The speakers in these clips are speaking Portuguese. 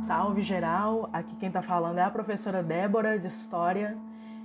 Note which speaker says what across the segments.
Speaker 1: Salve geral, aqui quem tá falando é a professora Débora de História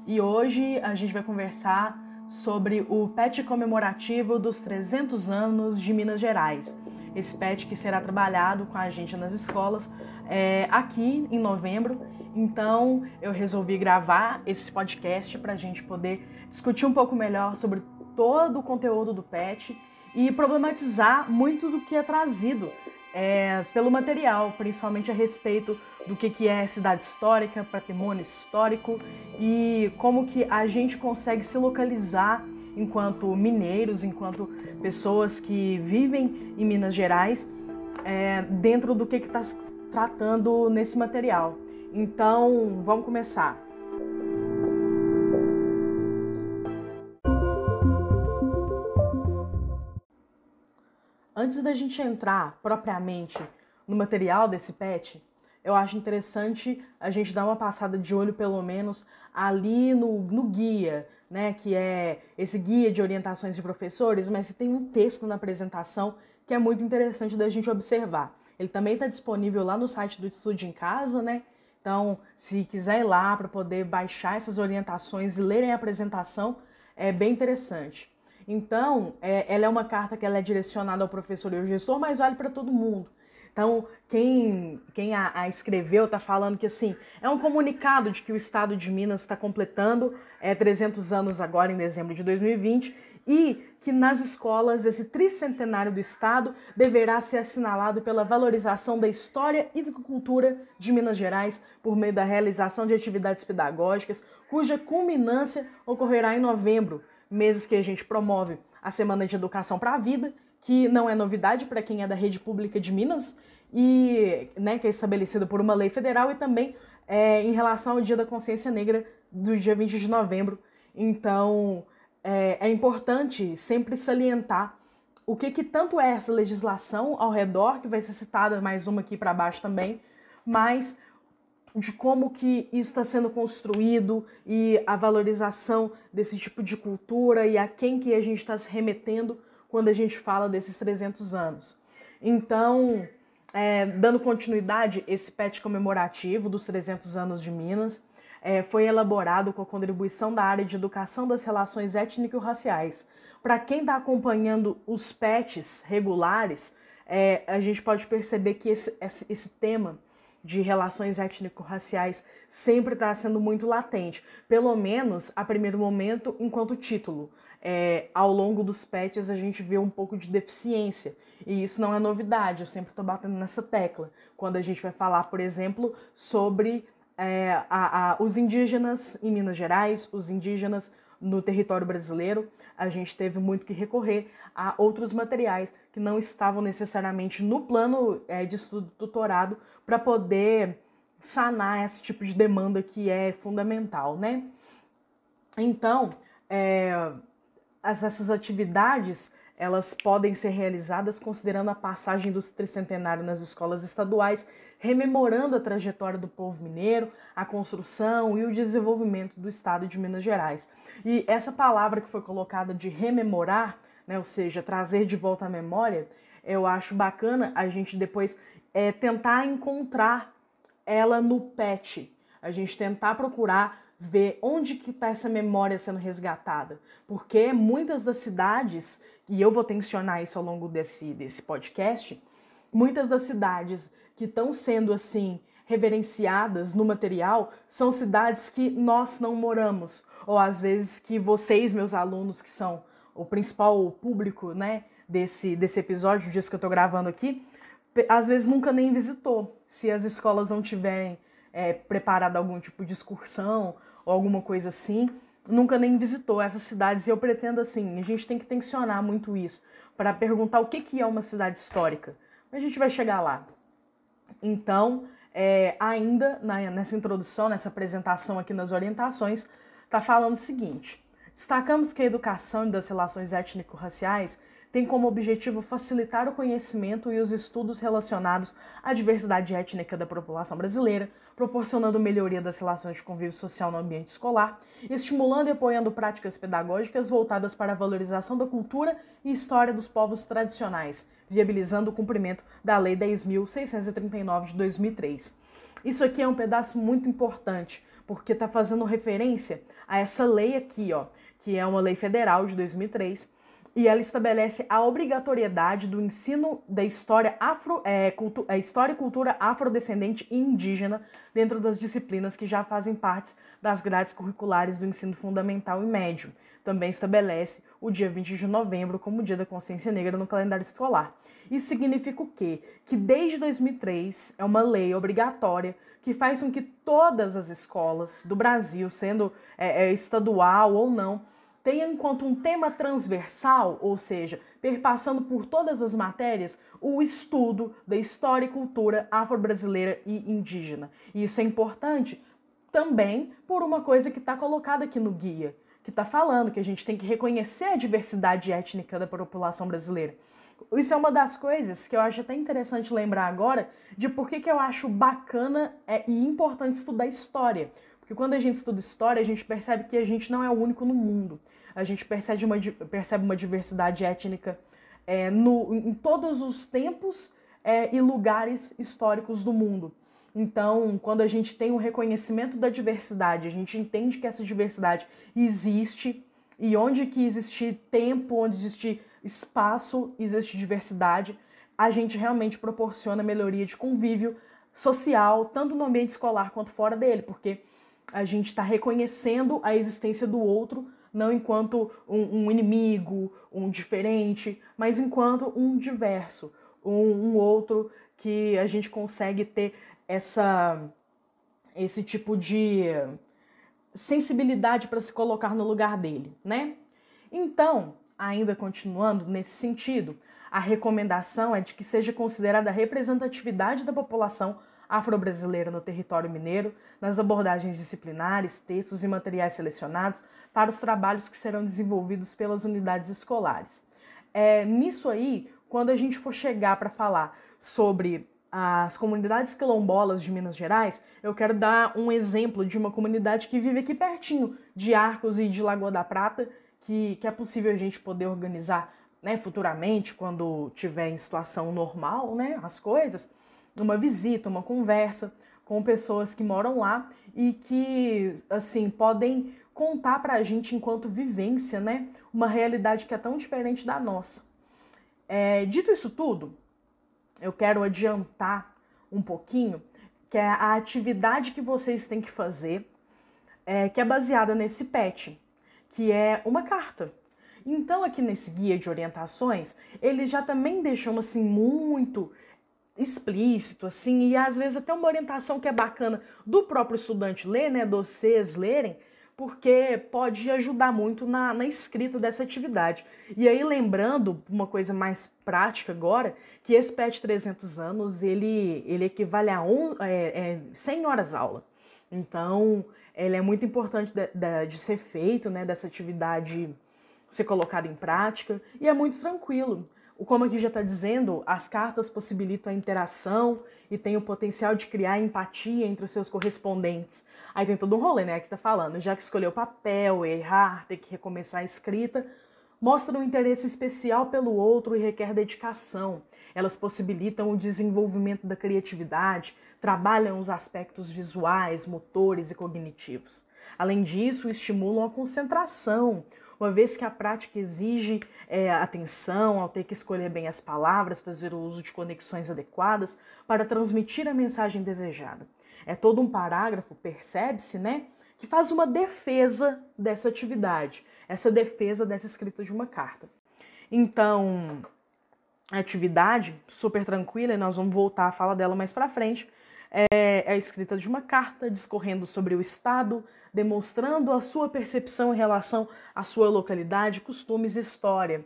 Speaker 1: e hoje a gente vai conversar sobre o PET comemorativo dos 300 anos de Minas Gerais. Esse PET que será trabalhado com a gente nas escolas é, aqui em novembro. Então eu resolvi gravar esse podcast para a gente poder discutir um pouco melhor sobre todo o conteúdo do PET e problematizar muito do que é trazido é, pelo material, principalmente a respeito do que, que é cidade histórica, patrimônio histórico e como que a gente consegue se localizar enquanto mineiros, enquanto pessoas que vivem em Minas Gerais, é, dentro do que está se tratando nesse material. Então, vamos começar. Antes da gente entrar propriamente no material desse PET, eu acho interessante a gente dar uma passada de olho, pelo menos, ali no, no guia, né? Que é esse guia de orientações de professores, mas tem um texto na apresentação que é muito interessante da gente observar. Ele também está disponível lá no site do Estude em Casa, né? Então, se quiser ir lá para poder baixar essas orientações e lerem a apresentação, é bem interessante. Então, é, ela é uma carta que ela é direcionada ao professor e ao gestor, mas vale para todo mundo. Então, quem, quem a, a escreveu está falando que assim é um comunicado de que o Estado de Minas está completando é, 300 anos agora em dezembro de 2020 e que nas escolas esse tricentenário do Estado deverá ser assinalado pela valorização da história e da cultura de Minas Gerais por meio da realização de atividades pedagógicas, cuja culminância ocorrerá em novembro, meses que a gente promove a Semana de Educação para a Vida, que não é novidade para quem é da rede pública de Minas, e né, que é estabelecida por uma lei federal, e também é, em relação ao Dia da Consciência Negra do dia 20 de novembro. Então, é, é importante sempre salientar o que, que tanto é essa legislação ao redor, que vai ser citada mais uma aqui para baixo também, mas de como que isso está sendo construído e a valorização desse tipo de cultura e a quem que a gente está se remetendo quando a gente fala desses 300 anos. Então, é, dando continuidade, esse PET comemorativo dos 300 anos de Minas é, foi elaborado com a contribuição da área de educação das relações étnico-raciais. Para quem está acompanhando os PETs regulares, é, a gente pode perceber que esse, esse, esse tema de relações étnico-raciais sempre está sendo muito latente, pelo menos a primeiro momento enquanto título. É, ao longo dos patches a gente vê um pouco de deficiência e isso não é novidade, eu sempre estou batendo nessa tecla. Quando a gente vai falar, por exemplo, sobre é, a, a, os indígenas em Minas Gerais, os indígenas no território brasileiro, a gente teve muito que recorrer a outros materiais que não estavam necessariamente no plano é, de estudo tutorado para poder sanar esse tipo de demanda que é fundamental, né? Então, é, essas atividades elas podem ser realizadas considerando a passagem do tricentenário nas escolas estaduais, rememorando a trajetória do povo mineiro, a construção e o desenvolvimento do estado de Minas Gerais. E essa palavra que foi colocada de rememorar, né, ou seja, trazer de volta a memória, eu acho bacana a gente depois é, tentar encontrar ela no PET, a gente tentar procurar ver onde que está essa memória sendo resgatada, porque muitas das cidades e eu vou tensionar isso ao longo desse, desse podcast, muitas das cidades que estão sendo assim reverenciadas no material são cidades que nós não moramos, ou às vezes que vocês, meus alunos, que são o principal público né, desse, desse episódio, disso que eu estou gravando aqui, às vezes nunca nem visitou, se as escolas não tiverem é, preparado algum tipo de excursão ou alguma coisa assim nunca nem visitou essas cidades e eu pretendo assim, a gente tem que tensionar muito isso para perguntar o que, que é uma cidade histórica. A gente vai chegar lá. Então, é, ainda na, nessa introdução, nessa apresentação aqui nas orientações, está falando o seguinte: destacamos que a educação das relações étnico-raciais tem como objetivo facilitar o conhecimento e os estudos relacionados à diversidade étnica da população brasileira, proporcionando melhoria das relações de convívio social no ambiente escolar, estimulando e apoiando práticas pedagógicas voltadas para a valorização da cultura e história dos povos tradicionais, viabilizando o cumprimento da Lei 10.639 de 2003. Isso aqui é um pedaço muito importante, porque está fazendo referência a essa lei aqui, ó, que é uma lei federal de 2003, e ela estabelece a obrigatoriedade do ensino da história, afro, é, cultu, é, história e cultura afrodescendente e indígena dentro das disciplinas que já fazem parte das grades curriculares do ensino fundamental e médio. Também estabelece o dia 20 de novembro como Dia da Consciência Negra no calendário escolar. Isso significa o quê? Que desde 2003 é uma lei obrigatória que faz com que todas as escolas do Brasil, sendo é, é, estadual ou não, tenha enquanto um tema transversal, ou seja, perpassando por todas as matérias, o estudo da história e cultura afro-brasileira e indígena. E isso é importante também por uma coisa que está colocada aqui no guia, que está falando que a gente tem que reconhecer a diversidade étnica da população brasileira. Isso é uma das coisas que eu acho até interessante lembrar agora de por que, que eu acho bacana é, e importante estudar história. Porque quando a gente estuda história, a gente percebe que a gente não é o único no mundo. A gente percebe uma, percebe uma diversidade étnica é, no, em todos os tempos é, e lugares históricos do mundo. Então, quando a gente tem o um reconhecimento da diversidade, a gente entende que essa diversidade existe e onde que existe tempo, onde existe espaço, existe diversidade, a gente realmente proporciona melhoria de convívio social, tanto no ambiente escolar quanto fora dele, porque a gente está reconhecendo a existência do outro, não enquanto um, um, inimigo, um diferente, mas enquanto um diverso, um, um outro que a gente consegue ter essa esse tipo de sensibilidade para se colocar no lugar dele, né? Então, ainda continuando nesse sentido, a recomendação é de que seja considerada a representatividade da população afro-brasileira no território mineiro, nas abordagens disciplinares, textos e materiais selecionados para os trabalhos que serão desenvolvidos pelas unidades escolares. É, nisso aí, quando a gente for chegar para falar sobre as comunidades quilombolas de Minas Gerais, eu quero dar um exemplo de uma comunidade que vive aqui pertinho de Arcos e de Lagoa da Prata, que, que é possível a gente poder organizar né, futuramente, quando tiver em situação normal, né, as coisas, uma visita, uma conversa com pessoas que moram lá e que, assim, podem contar para a gente, enquanto vivência, né, uma realidade que é tão diferente da nossa. É, dito isso tudo, eu quero adiantar um pouquinho que é a atividade que vocês têm que fazer, é, que é baseada nesse PET, que é uma carta. Então, aqui nesse guia de orientações, eles já também deixam assim muito explícito, assim, e às vezes até uma orientação que é bacana do próprio estudante ler, né, vocês lerem, porque pode ajudar muito na, na escrita dessa atividade. E aí, lembrando uma coisa mais prática agora, que esse PET 300 anos, ele, ele equivale a 11, é, é, 100 horas aula. Então, ele é muito importante de, de, de ser feito, né, dessa atividade ser colocada em prática, e é muito tranquilo. Como aqui já está dizendo, as cartas possibilitam a interação e tem o potencial de criar empatia entre os seus correspondentes. Aí tem todo um rolê, né? Que está falando, já que escolheu papel, errar, ter que recomeçar a escrita, mostra um interesse especial pelo outro e requer dedicação. Elas possibilitam o desenvolvimento da criatividade, trabalham os aspectos visuais, motores e cognitivos. Além disso, estimulam a concentração, uma vez que a prática exige é, atenção ao ter que escolher bem as palavras, fazer o uso de conexões adequadas para transmitir a mensagem desejada. É todo um parágrafo, percebe-se, né? Que faz uma defesa dessa atividade, essa defesa dessa escrita de uma carta. Então, a atividade super tranquila, e nós vamos voltar a falar dela mais para frente, é, é a escrita de uma carta discorrendo sobre o estado, demonstrando a sua percepção em relação à sua localidade, costumes e história.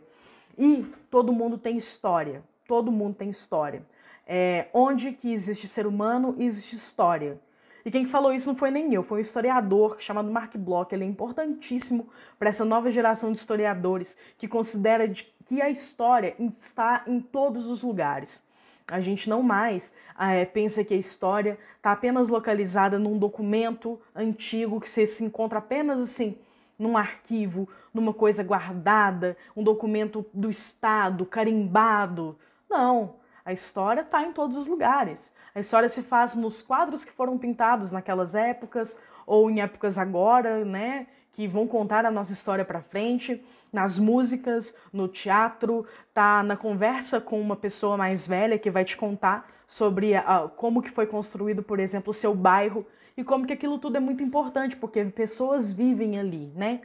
Speaker 1: E todo mundo tem história, todo mundo tem história. É, onde que existe ser humano, existe história. E quem falou isso não foi nem eu, foi um historiador chamado Mark Bloch. Ele é importantíssimo para essa nova geração de historiadores que considera que a história está em todos os lugares. A gente não mais é, pensa que a história está apenas localizada num documento antigo que você se encontra apenas assim num arquivo, numa coisa guardada, um documento do Estado, carimbado. Não, a história está em todos os lugares. A história se faz nos quadros que foram pintados naquelas épocas ou em épocas agora, né, que vão contar a nossa história para frente, nas músicas, no teatro, tá na conversa com uma pessoa mais velha que vai te contar sobre como que foi construído, por exemplo, o seu bairro e como que aquilo tudo é muito importante, porque pessoas vivem ali, né?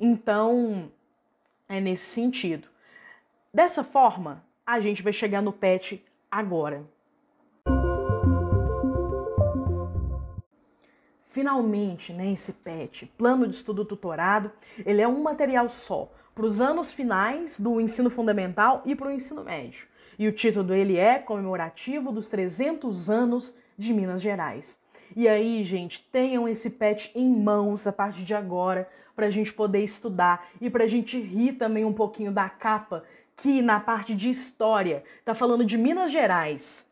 Speaker 1: Então, é nesse sentido. Dessa forma, a gente vai chegar no PET agora. Finalmente, né, esse PET, Plano de Estudo Tutorado, ele é um material só para os anos finais do ensino fundamental e para o ensino médio. E o título dele é Comemorativo dos 300 anos de Minas Gerais. E aí, gente, tenham esse pet em mãos a partir de agora para a gente poder estudar e para a gente rir também um pouquinho da capa que na parte de história tá falando de Minas Gerais.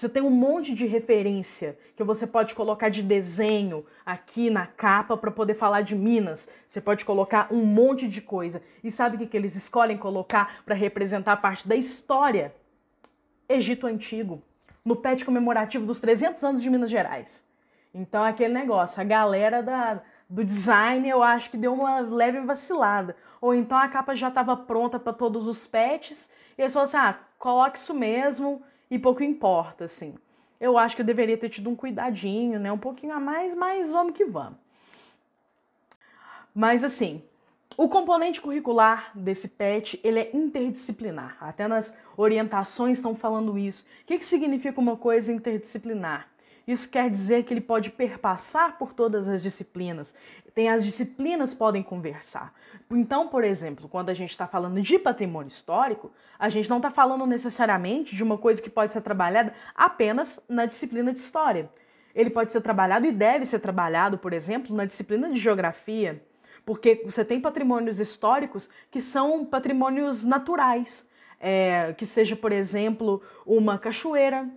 Speaker 1: Você tem um monte de referência que você pode colocar de desenho aqui na capa para poder falar de Minas. Você pode colocar um monte de coisa. E sabe o que, que eles escolhem colocar para representar parte da história? Egito Antigo, no pet comemorativo dos 300 anos de Minas Gerais. Então, aquele negócio, a galera da, do design eu acho que deu uma leve vacilada. Ou então a capa já estava pronta para todos os pets e eles falaram assim: ah, coloque isso mesmo e pouco importa, assim. Eu acho que eu deveria ter tido um cuidadinho, né? Um pouquinho a mais, mas vamos que vamos. Mas assim, o componente curricular desse PET ele é interdisciplinar. Até nas orientações estão falando isso. O que, que significa uma coisa interdisciplinar? Isso quer dizer que ele pode perpassar por todas as disciplinas. Tem as disciplinas podem conversar. Então, por exemplo, quando a gente está falando de patrimônio histórico, a gente não está falando necessariamente de uma coisa que pode ser trabalhada apenas na disciplina de história. Ele pode ser trabalhado e deve ser trabalhado, por exemplo, na disciplina de geografia, porque você tem patrimônios históricos que são patrimônios naturais, é, que seja, por exemplo, uma cachoeira,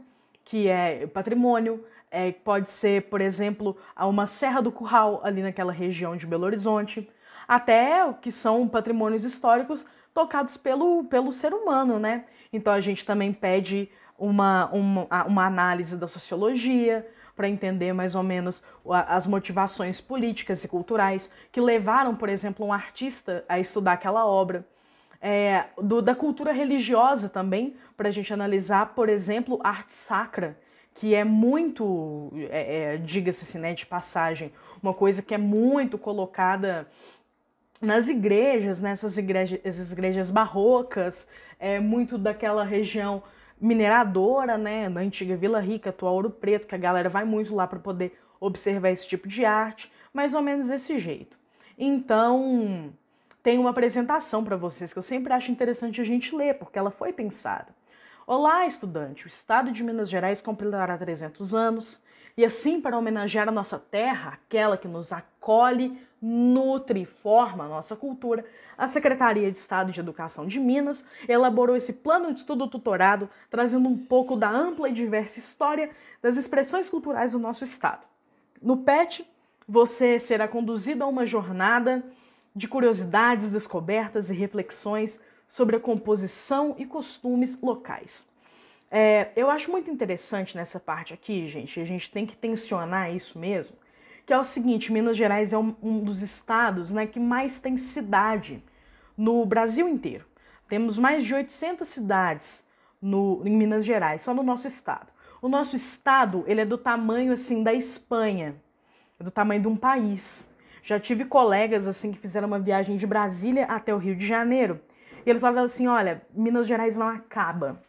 Speaker 1: que é patrimônio, é, pode ser, por exemplo, uma Serra do Curral, ali naquela região de Belo Horizonte, até o que são patrimônios históricos tocados pelo, pelo ser humano, né? Então a gente também pede uma, uma, uma análise da sociologia para entender mais ou menos as motivações políticas e culturais que levaram, por exemplo, um artista a estudar aquela obra. É, do, da cultura religiosa também, para a gente analisar, por exemplo, arte sacra, que é muito, é, é, diga-se assim, né, de passagem, uma coisa que é muito colocada nas igrejas, nessas igrejas, essas igrejas barrocas, é muito daquela região mineradora, né, da antiga Vila Rica, atual Ouro Preto, que a galera vai muito lá para poder observar esse tipo de arte, mais ou menos desse jeito. Então, tem uma apresentação para vocês que eu sempre acho interessante a gente ler, porque ela foi pensada. Olá, estudante! O Estado de Minas Gerais completará 300 anos e, assim, para homenagear a nossa terra, aquela que nos acolhe, nutre e forma a nossa cultura, a Secretaria de Estado de Educação de Minas elaborou esse plano de estudo tutorado, trazendo um pouco da ampla e diversa história das expressões culturais do nosso Estado. No PET, você será conduzido a uma jornada de curiosidades, descobertas e reflexões sobre a composição e costumes locais. É, eu acho muito interessante nessa parte aqui, gente, a gente tem que tensionar isso mesmo, que é o seguinte, Minas Gerais é um, um dos estados né, que mais tem cidade no Brasil inteiro. Temos mais de 800 cidades no, em Minas Gerais, só no nosso estado. O nosso estado ele é do tamanho assim da Espanha, é do tamanho de um país. Já tive colegas assim que fizeram uma viagem de Brasília até o Rio de Janeiro e eles falavam assim: olha, Minas Gerais não acaba.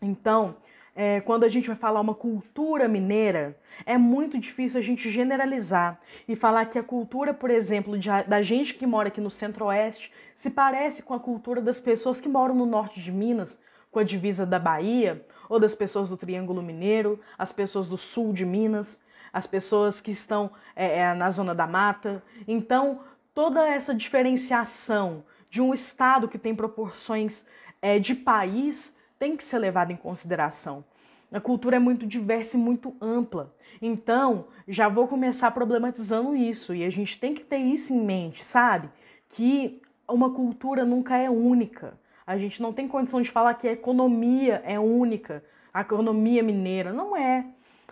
Speaker 1: Então, é, quando a gente vai falar uma cultura mineira, é muito difícil a gente generalizar e falar que a cultura, por exemplo, de, da gente que mora aqui no centro-oeste se parece com a cultura das pessoas que moram no norte de Minas, com a divisa da Bahia, ou das pessoas do Triângulo Mineiro, as pessoas do sul de Minas. as pessoas que estão é, é, na zona da mata. Então, toda essa diferenciação de um Estado que tem proporções é, de país tem que ser levada em consideração. A cultura é muito diversa e muito ampla. Então, já vou começar problematizando isso. E a gente tem que ter isso em mente, sabe? Que uma cultura nunca é única. A gente não tem condição de falar que a economia é única, a economia mineira. Não é.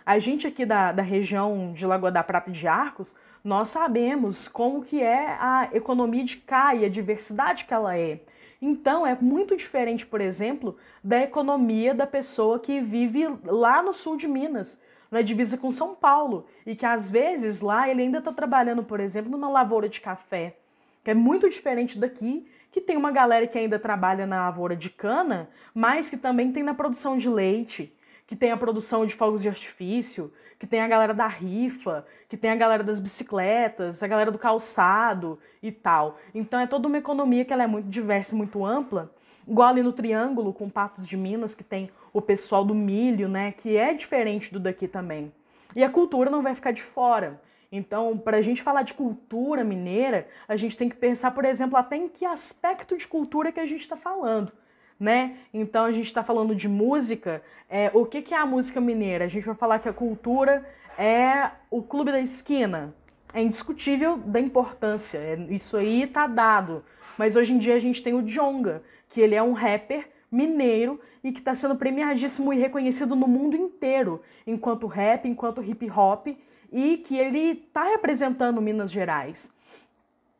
Speaker 1: A gente aqui da, da região de Lagoa da Prata de Arcos, nós sabemos como que é a economia de e a diversidade que ela é. Então, é muito diferente, por exemplo, da economia da pessoa que vive lá no sul de Minas, na divisa com São Paulo, e que às vezes lá ele ainda está trabalhando, por exemplo, numa lavoura de café, que é muito diferente daqui, que tem uma galera que ainda trabalha na lavoura de cana, mas que também tem na produção de leite, que tem a produção de fogos de artifício, que tem a galera da rifa, que tem a galera das bicicletas, a galera do calçado e tal. Então é toda uma economia que ela é muito diversa muito ampla, igual ali no Triângulo, com Patos de Minas, que tem o pessoal do milho, né, que é diferente do daqui também. E a cultura não vai ficar de fora. Então, para a gente falar de cultura mineira, a gente tem que pensar, por exemplo, até em que aspecto de cultura que a gente está falando. Né? Então a gente está falando de música. É, o que, que é a música mineira? A gente vai falar que a cultura é o clube da esquina. É indiscutível da importância. É, isso aí tá dado. Mas hoje em dia a gente tem o Jonga, que ele é um rapper mineiro e que está sendo premiadíssimo e reconhecido no mundo inteiro enquanto rap, enquanto hip hop e que ele está representando Minas Gerais.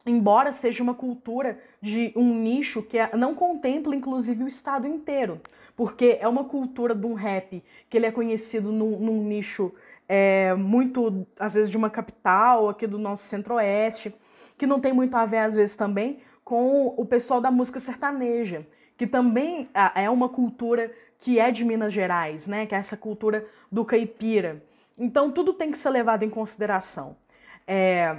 Speaker 1: Embora seja uma cultura de um nicho que é, não contempla inclusive o estado inteiro, porque é uma cultura de um rap que ele é conhecido num, num nicho é, muito, às vezes, de uma capital, aqui do nosso centro-oeste, que não tem muito a ver, às vezes, também com o pessoal da música sertaneja, que também é uma cultura que é de Minas Gerais, né? Que é essa cultura do caipira. Então, tudo tem que ser levado em consideração. É...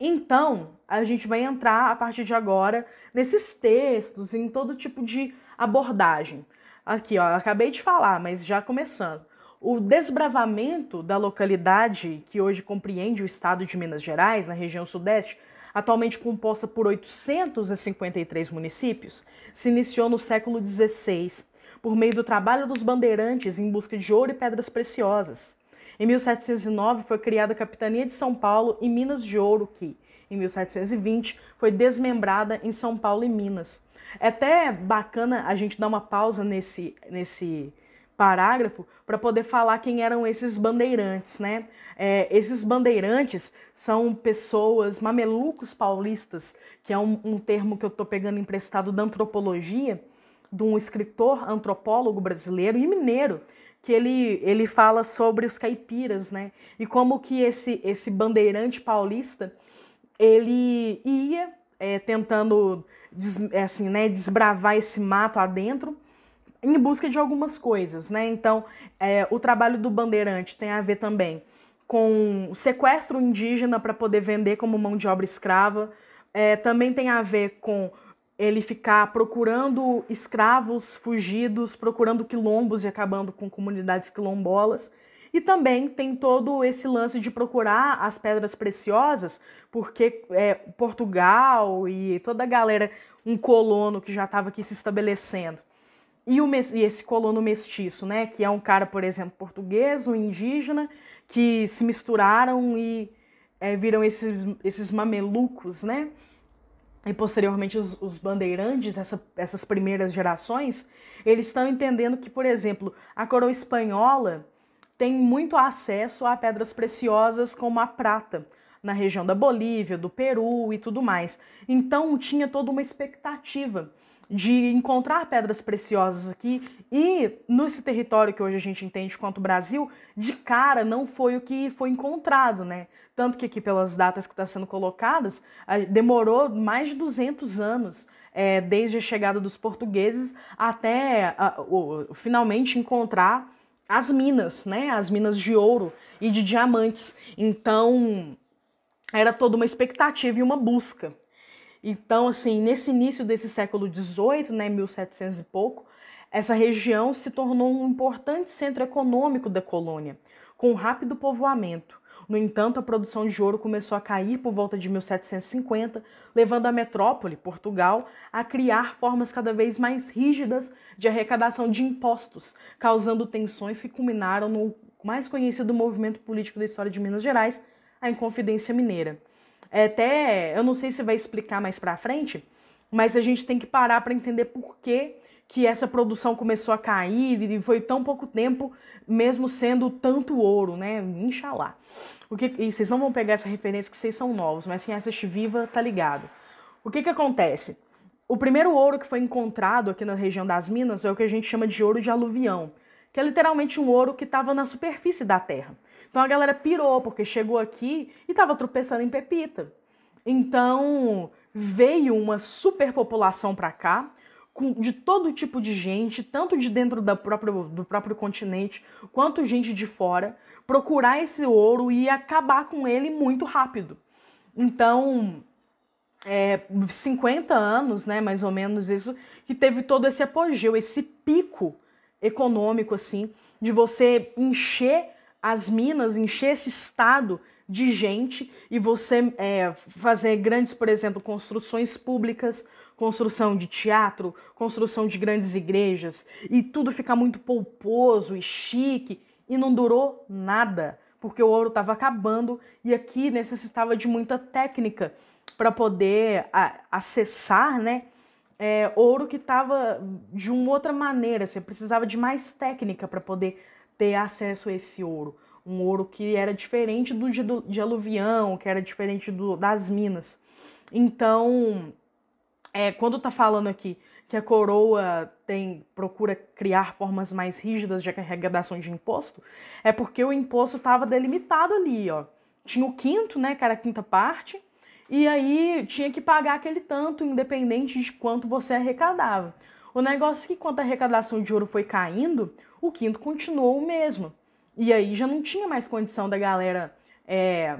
Speaker 1: Então, a gente vai entrar a partir de agora nesses textos, em todo tipo de abordagem. Aqui, ó, acabei de falar, mas já começando. O desbravamento da localidade, que hoje compreende o estado de Minas Gerais, na região sudeste, atualmente composta por 853 municípios, se iniciou no século XVI, por meio do trabalho dos bandeirantes em busca de ouro e pedras preciosas. Em 1709 foi criada a Capitania de São Paulo e Minas de Ouro, que, em 1720, foi desmembrada em São Paulo e Minas. É até bacana a gente dar uma pausa nesse, nesse parágrafo para poder falar quem eram esses bandeirantes, né? É, esses bandeirantes são pessoas, mamelucos paulistas, que é um, um termo que eu estou pegando emprestado da antropologia, de um escritor antropólogo brasileiro e mineiro, que ele, ele fala sobre os caipiras, né? E como que esse, esse bandeirante paulista, ele ia é, tentando des, é, assim, né, desbravar esse mato adentro em busca de algumas coisas, né? Então, é, o trabalho do bandeirante tem a ver também com sequestro indígena para poder vender como mão de obra escrava, é, também tem a ver com ele ficar procurando escravos fugidos, procurando quilombos e acabando com comunidades quilombolas. E também tem todo esse lance de procurar as pedras preciosas, porque é, Portugal e toda a galera, um colono que já estava aqui se estabelecendo. E, o, e esse colono mestiço, né, que é um cara, por exemplo, português, um indígena, que se misturaram e é, viram esses, esses mamelucos, né? E posteriormente os, os bandeirantes, essa, essas primeiras gerações, eles estão entendendo que, por exemplo, a coroa espanhola tem muito acesso a pedras preciosas como a prata, na região da Bolívia, do Peru e tudo mais. Então tinha toda uma expectativa de encontrar pedras preciosas aqui e nesse território que hoje a gente entende quanto Brasil, de cara não foi o que foi encontrado, né? Tanto que aqui pelas datas que estão tá sendo colocadas, demorou mais de 200 anos, é, desde a chegada dos portugueses até a, o, finalmente encontrar as minas, né? As minas de ouro e de diamantes. Então era toda uma expectativa e uma busca. Então, assim, nesse início desse século XVIII, né, 1700 e pouco, essa região se tornou um importante centro econômico da colônia, com rápido povoamento. No entanto, a produção de ouro começou a cair por volta de 1750, levando a metrópole, Portugal, a criar formas cada vez mais rígidas de arrecadação de impostos, causando tensões que culminaram no mais conhecido movimento político da história de Minas Gerais, a Inconfidência Mineira. É até, eu não sei se vai explicar mais para frente, mas a gente tem que parar para entender por que que essa produção começou a cair e foi tão pouco tempo, mesmo sendo tanto ouro, né? Inxalá. O que, e vocês não vão pegar essa referência que vocês são novos, mas quem assiste Viva tá ligado. O que que acontece? O primeiro ouro que foi encontrado aqui na região das Minas é o que a gente chama de ouro de aluvião, que é literalmente um ouro que estava na superfície da terra. Então a galera pirou, porque chegou aqui e estava tropeçando em pepita. Então veio uma superpopulação para cá, de todo tipo de gente, tanto de dentro da própria, do próprio continente, quanto gente de fora, procurar esse ouro e acabar com ele muito rápido. Então, é, 50 anos, né, mais ou menos isso, que teve todo esse apogeu, esse pico econômico, assim, de você encher as minas, encher esse estado de gente e você é, fazer grandes, por exemplo, construções públicas, construção de teatro, construção de grandes igrejas e tudo ficar muito polposo e chique e não durou nada, porque o ouro estava acabando e aqui necessitava de muita técnica para poder a, acessar, né? É, ouro que estava de uma outra maneira, você precisava de mais técnica para poder ter acesso a esse ouro. Um ouro que era diferente do de, de aluvião, que era diferente do, das minas. Então, é, quando tá falando aqui que a coroa tem procura criar formas mais rígidas de arrecadação de imposto, é porque o imposto estava delimitado ali, ó. Tinha o quinto, né, que era a quinta parte, e aí tinha que pagar aquele tanto, independente de quanto você arrecadava. O negócio é que quando a arrecadação de ouro foi caindo, o quinto continuou o mesmo. E aí já não tinha mais condição da galera é,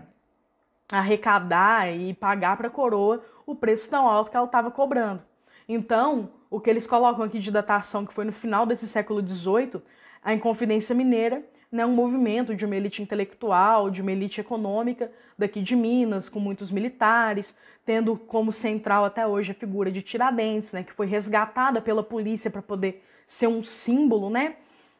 Speaker 1: arrecadar e pagar para a coroa o preço tão alto que ela estava cobrando. Então, o que eles colocam aqui de datação, que foi no final desse século XVIII, a Inconfidência Mineira, né, um movimento de uma elite intelectual, de uma elite econômica daqui de Minas, com muitos militares, tendo como central até hoje a figura de Tiradentes, né, que foi resgatada pela polícia para poder ser um símbolo, né,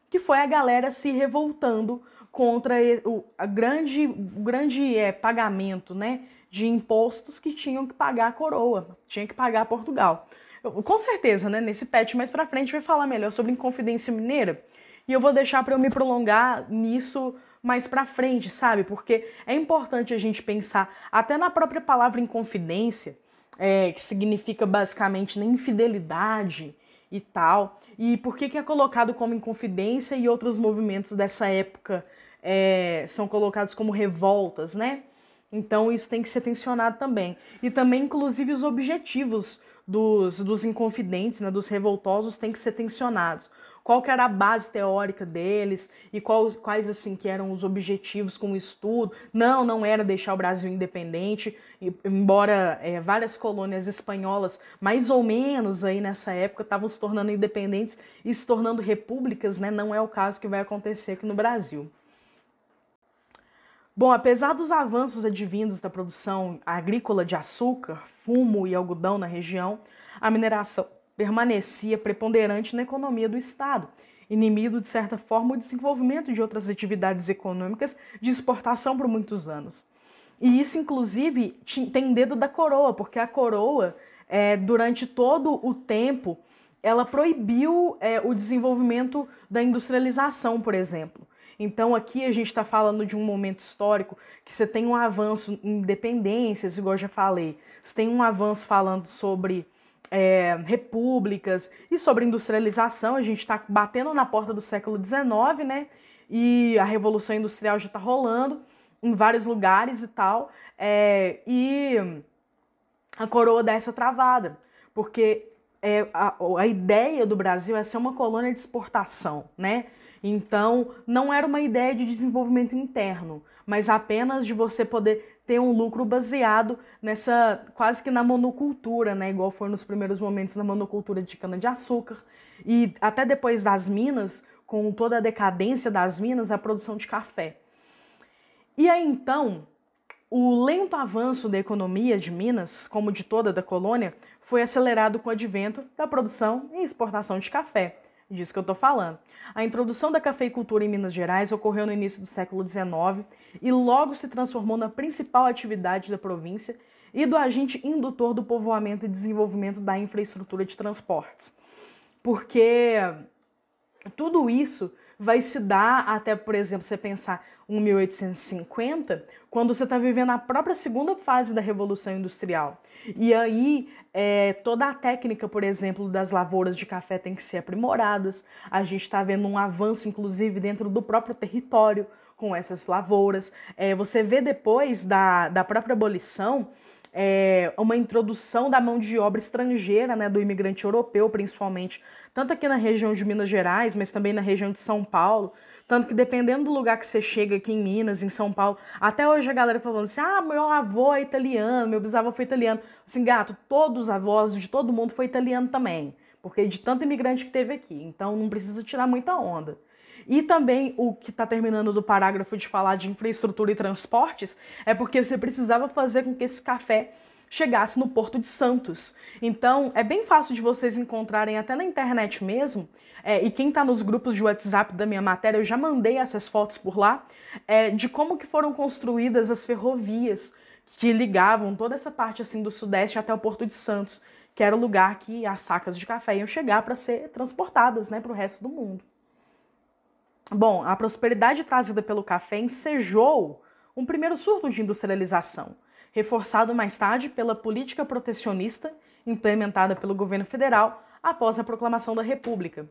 Speaker 1: que foi a galera se revoltando contra o, a grande, o grande é, pagamento, né, de impostos que tinham que pagar a coroa, tinha que pagar Portugal. Com certeza, né, nesse patch mais para frente vai falar melhor sobre Inconfidência Mineira, e eu vou deixar para eu me prolongar nisso mais para frente, sabe? Porque é importante a gente pensar até na própria palavra inconfidência, é, que significa basicamente né, infidelidade e tal. E por que, que é colocado como inconfidência e outros movimentos dessa época é, são colocados como revoltas, né? Então isso tem que ser tensionado também. E também, inclusive, os objetivos dos, dos inconfidentes, né, dos revoltosos, têm que ser tensionados. Qual que era a base teórica deles e quais, quais assim que eram os objetivos com o estudo. Não, não era deixar o Brasil independente, embora é, várias colônias espanholas, mais ou menos aí nessa época, estavam se tornando independentes e se tornando repúblicas, né? Não é o caso que vai acontecer aqui no Brasil. Bom, apesar dos avanços advindos da produção agrícola de açúcar, fumo e algodão na região, a mineração permanecia preponderante na economia do Estado, inimigo, de certa forma, o desenvolvimento de outras atividades econômicas de exportação por muitos anos. E isso, inclusive, tem dedo da coroa, porque a coroa, é, durante todo o tempo, ela proibiu é, o desenvolvimento da industrialização, por exemplo. Então aqui a gente está falando de um momento histórico que você tem um avanço em independências, igual eu já falei. Você tem um avanço falando sobre é, repúblicas e sobre industrialização. A gente está batendo na porta do século XIX, né? E a Revolução Industrial já está rolando em vários lugares e tal. É, e a coroa dá essa travada, porque é, a, a ideia do Brasil é ser uma colônia de exportação, né? Então, não era uma ideia de desenvolvimento interno, mas apenas de você poder ter um lucro baseado nessa quase que na monocultura, né? Igual foi nos primeiros momentos na monocultura de cana-de-açúcar. E até depois das minas, com toda a decadência das minas, a produção de café. E aí então, o lento avanço da economia de Minas, como de toda da colônia, foi acelerado com o advento da produção e exportação de café. Disso que eu estou falando. A introdução da cafeicultura em Minas Gerais ocorreu no início do século XIX e logo se transformou na principal atividade da província e do agente indutor do povoamento e desenvolvimento da infraestrutura de transportes. Porque tudo isso vai se dar até, por exemplo, você pensar em 1850, quando você está vivendo a própria segunda fase da Revolução Industrial. E aí, é, toda a técnica, por exemplo, das lavouras de café tem que ser aprimoradas. A gente está vendo um avanço, inclusive, dentro do próprio território com essas lavouras. É, você vê depois da, da própria abolição é, uma introdução da mão de obra estrangeira, né, do imigrante europeu, principalmente, tanto aqui na região de Minas Gerais, mas também na região de São Paulo. Tanto que dependendo do lugar que você chega aqui em Minas, em São Paulo, até hoje a galera falando assim: ah, meu avô é italiano, meu bisavô foi italiano. Assim, gato, todos os avós de todo mundo foi italiano também. Porque de tanto imigrante que teve aqui. Então não precisa tirar muita onda. E também o que está terminando do parágrafo de falar de infraestrutura e transportes é porque você precisava fazer com que esse café chegasse no Porto de Santos. Então, é bem fácil de vocês encontrarem até na internet mesmo. É, e quem está nos grupos de WhatsApp da minha matéria, eu já mandei essas fotos por lá, é, de como que foram construídas as ferrovias que ligavam toda essa parte assim do Sudeste até o Porto de Santos, que era o lugar que as sacas de café iam chegar para ser transportadas né, para o resto do mundo. Bom, a prosperidade trazida pelo café ensejou um primeiro surto de industrialização, reforçado mais tarde pela política protecionista implementada pelo governo federal após a proclamação da República.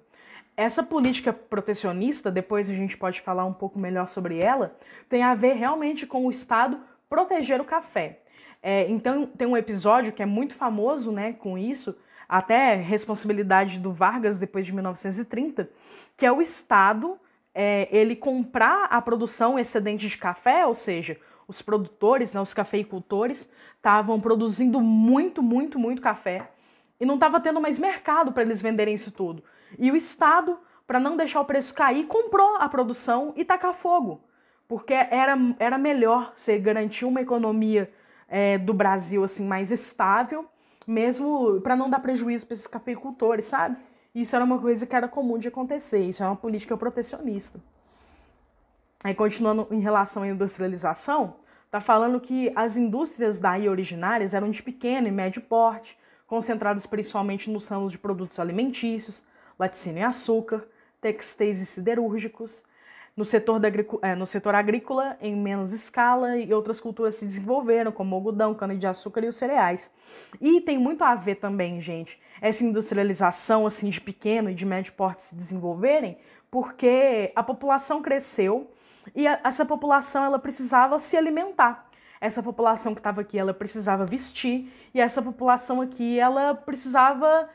Speaker 1: Essa política protecionista, depois a gente pode falar um pouco melhor sobre ela, tem a ver realmente com o Estado proteger o café. É, então, tem um episódio que é muito famoso né, com isso, até responsabilidade do Vargas depois de 1930, que é o Estado é, ele comprar a produção excedente de café, ou seja, os produtores, né, os cafeicultores, estavam produzindo muito, muito, muito café e não estava tendo mais mercado para eles venderem isso tudo. E o Estado, para não deixar o preço cair, comprou a produção e tacar fogo, porque era, era melhor você garantir uma economia é, do Brasil assim mais estável, mesmo para não dar prejuízo para esses cafeicultores, sabe? Isso era uma coisa que era comum de acontecer, isso é uma política protecionista. Aí, continuando em relação à industrialização, está falando que as indústrias daí originárias eram de pequeno e médio porte, concentradas principalmente nos ramos de produtos alimentícios, laticínio e açúcar, textéis e siderúrgicos, no setor, da, é, no setor agrícola, em menos escala, e outras culturas se desenvolveram, como o algodão, cana-de-açúcar e os cereais. E tem muito a ver também, gente, essa industrialização assim de pequeno e de médio porte se desenvolverem, porque a população cresceu e a, essa população ela precisava se alimentar. Essa população que estava aqui, ela precisava vestir, e essa população aqui, ela precisava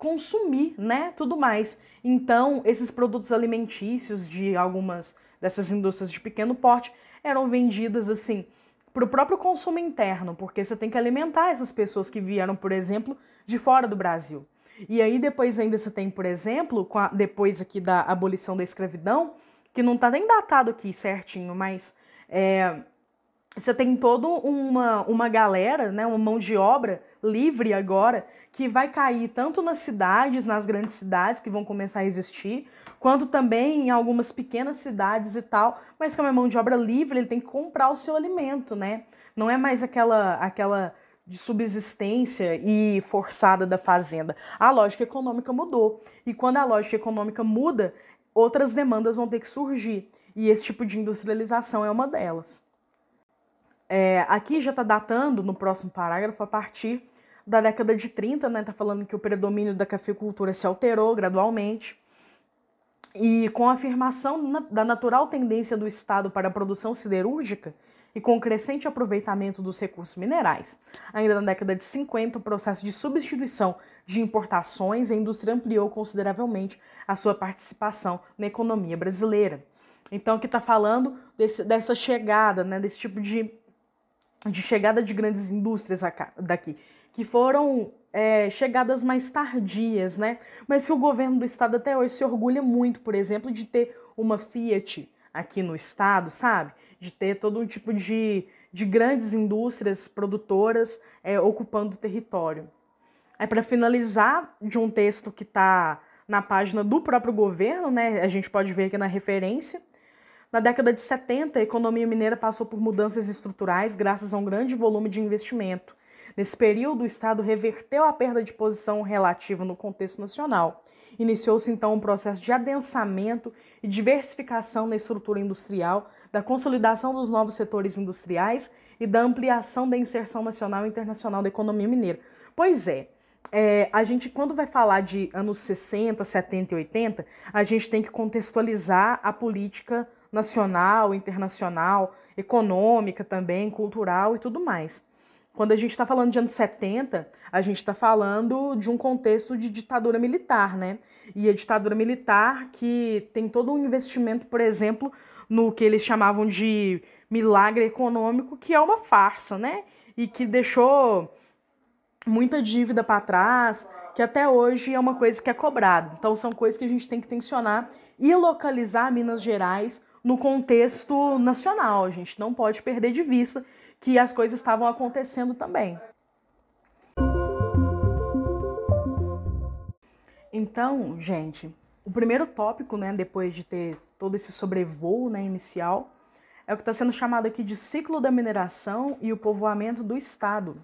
Speaker 1: consumir, né? Tudo mais. Então, esses produtos alimentícios de algumas dessas indústrias de pequeno porte eram vendidas assim para o próprio consumo interno, porque você tem que alimentar essas pessoas que vieram, por exemplo, de fora do Brasil. E aí depois ainda você tem, por exemplo, a, depois aqui da abolição da escravidão, que não está nem datado aqui certinho, mas é, você tem toda uma, uma galera, né, uma mão de obra livre agora, que vai cair tanto nas cidades, nas grandes cidades que vão começar a existir, quanto também em algumas pequenas cidades e tal, mas que é mão de obra livre, ele tem que comprar o seu alimento, né? Não é mais aquela aquela de subsistência e forçada da fazenda. A lógica econômica mudou. E quando a lógica econômica muda, outras demandas vão ter que surgir. E esse tipo de industrialização é uma delas. É, aqui já está datando, no próximo parágrafo, a partir da década de 30, né? Tá falando que o predomínio da cafeicultura se alterou gradualmente. E com a afirmação da natural tendência do Estado para a produção siderúrgica e com o crescente aproveitamento dos recursos minerais. Ainda na década de 50, o processo de substituição de importações, a indústria ampliou consideravelmente a sua participação na economia brasileira. Então, aqui está falando desse, dessa chegada, né, desse tipo de, de chegada de grandes indústrias daqui que foram é, chegadas mais tardias, né? Mas que o governo do estado até hoje se orgulha muito, por exemplo, de ter uma Fiat aqui no estado, sabe? de ter todo um tipo de, de grandes indústrias produtoras é, ocupando o território. É para finalizar de um texto que está na página do próprio governo, né? A gente pode ver aqui na referência. Na década de 70, a economia mineira passou por mudanças estruturais graças a um grande volume de investimento. Nesse período, o Estado reverteu a perda de posição relativa no contexto nacional. Iniciou-se então um processo de adensamento e diversificação na estrutura industrial, da consolidação dos novos setores industriais e da ampliação da inserção nacional e internacional da economia mineira. Pois é, é, a gente, quando vai falar de anos 60, 70 e 80, a gente tem que contextualizar a política nacional, internacional, econômica também, cultural e tudo mais. Quando a gente está falando de anos 70, a gente está falando de um contexto de ditadura militar, né? E a ditadura militar que tem todo um investimento, por exemplo, no que eles chamavam de milagre econômico, que é uma farsa, né? E que deixou muita dívida para trás, que até hoje é uma coisa que é cobrada. Então são coisas que a gente tem que tensionar e localizar Minas Gerais no contexto nacional. A gente não pode perder de vista que as coisas estavam acontecendo também. Então, gente, o primeiro tópico, né, depois de ter todo esse sobrevoo né, inicial, é o que está sendo chamado aqui de ciclo da mineração e o povoamento do Estado.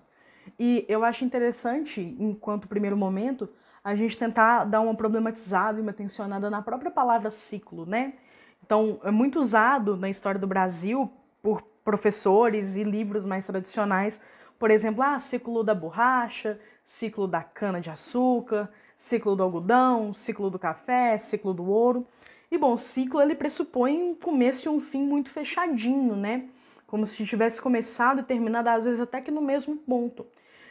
Speaker 1: E eu acho interessante, enquanto primeiro momento, a gente tentar dar uma problematizada e uma tensionada na própria palavra ciclo, né? Então, é muito usado na história do Brasil por professores e livros mais tradicionais, por exemplo, ah, ciclo da borracha, ciclo da cana-de-açúcar, ciclo do algodão, ciclo do café, ciclo do ouro. E bom, ciclo ele pressupõe um começo e um fim muito fechadinho, né? Como se tivesse começado e terminado, às vezes até que no mesmo ponto.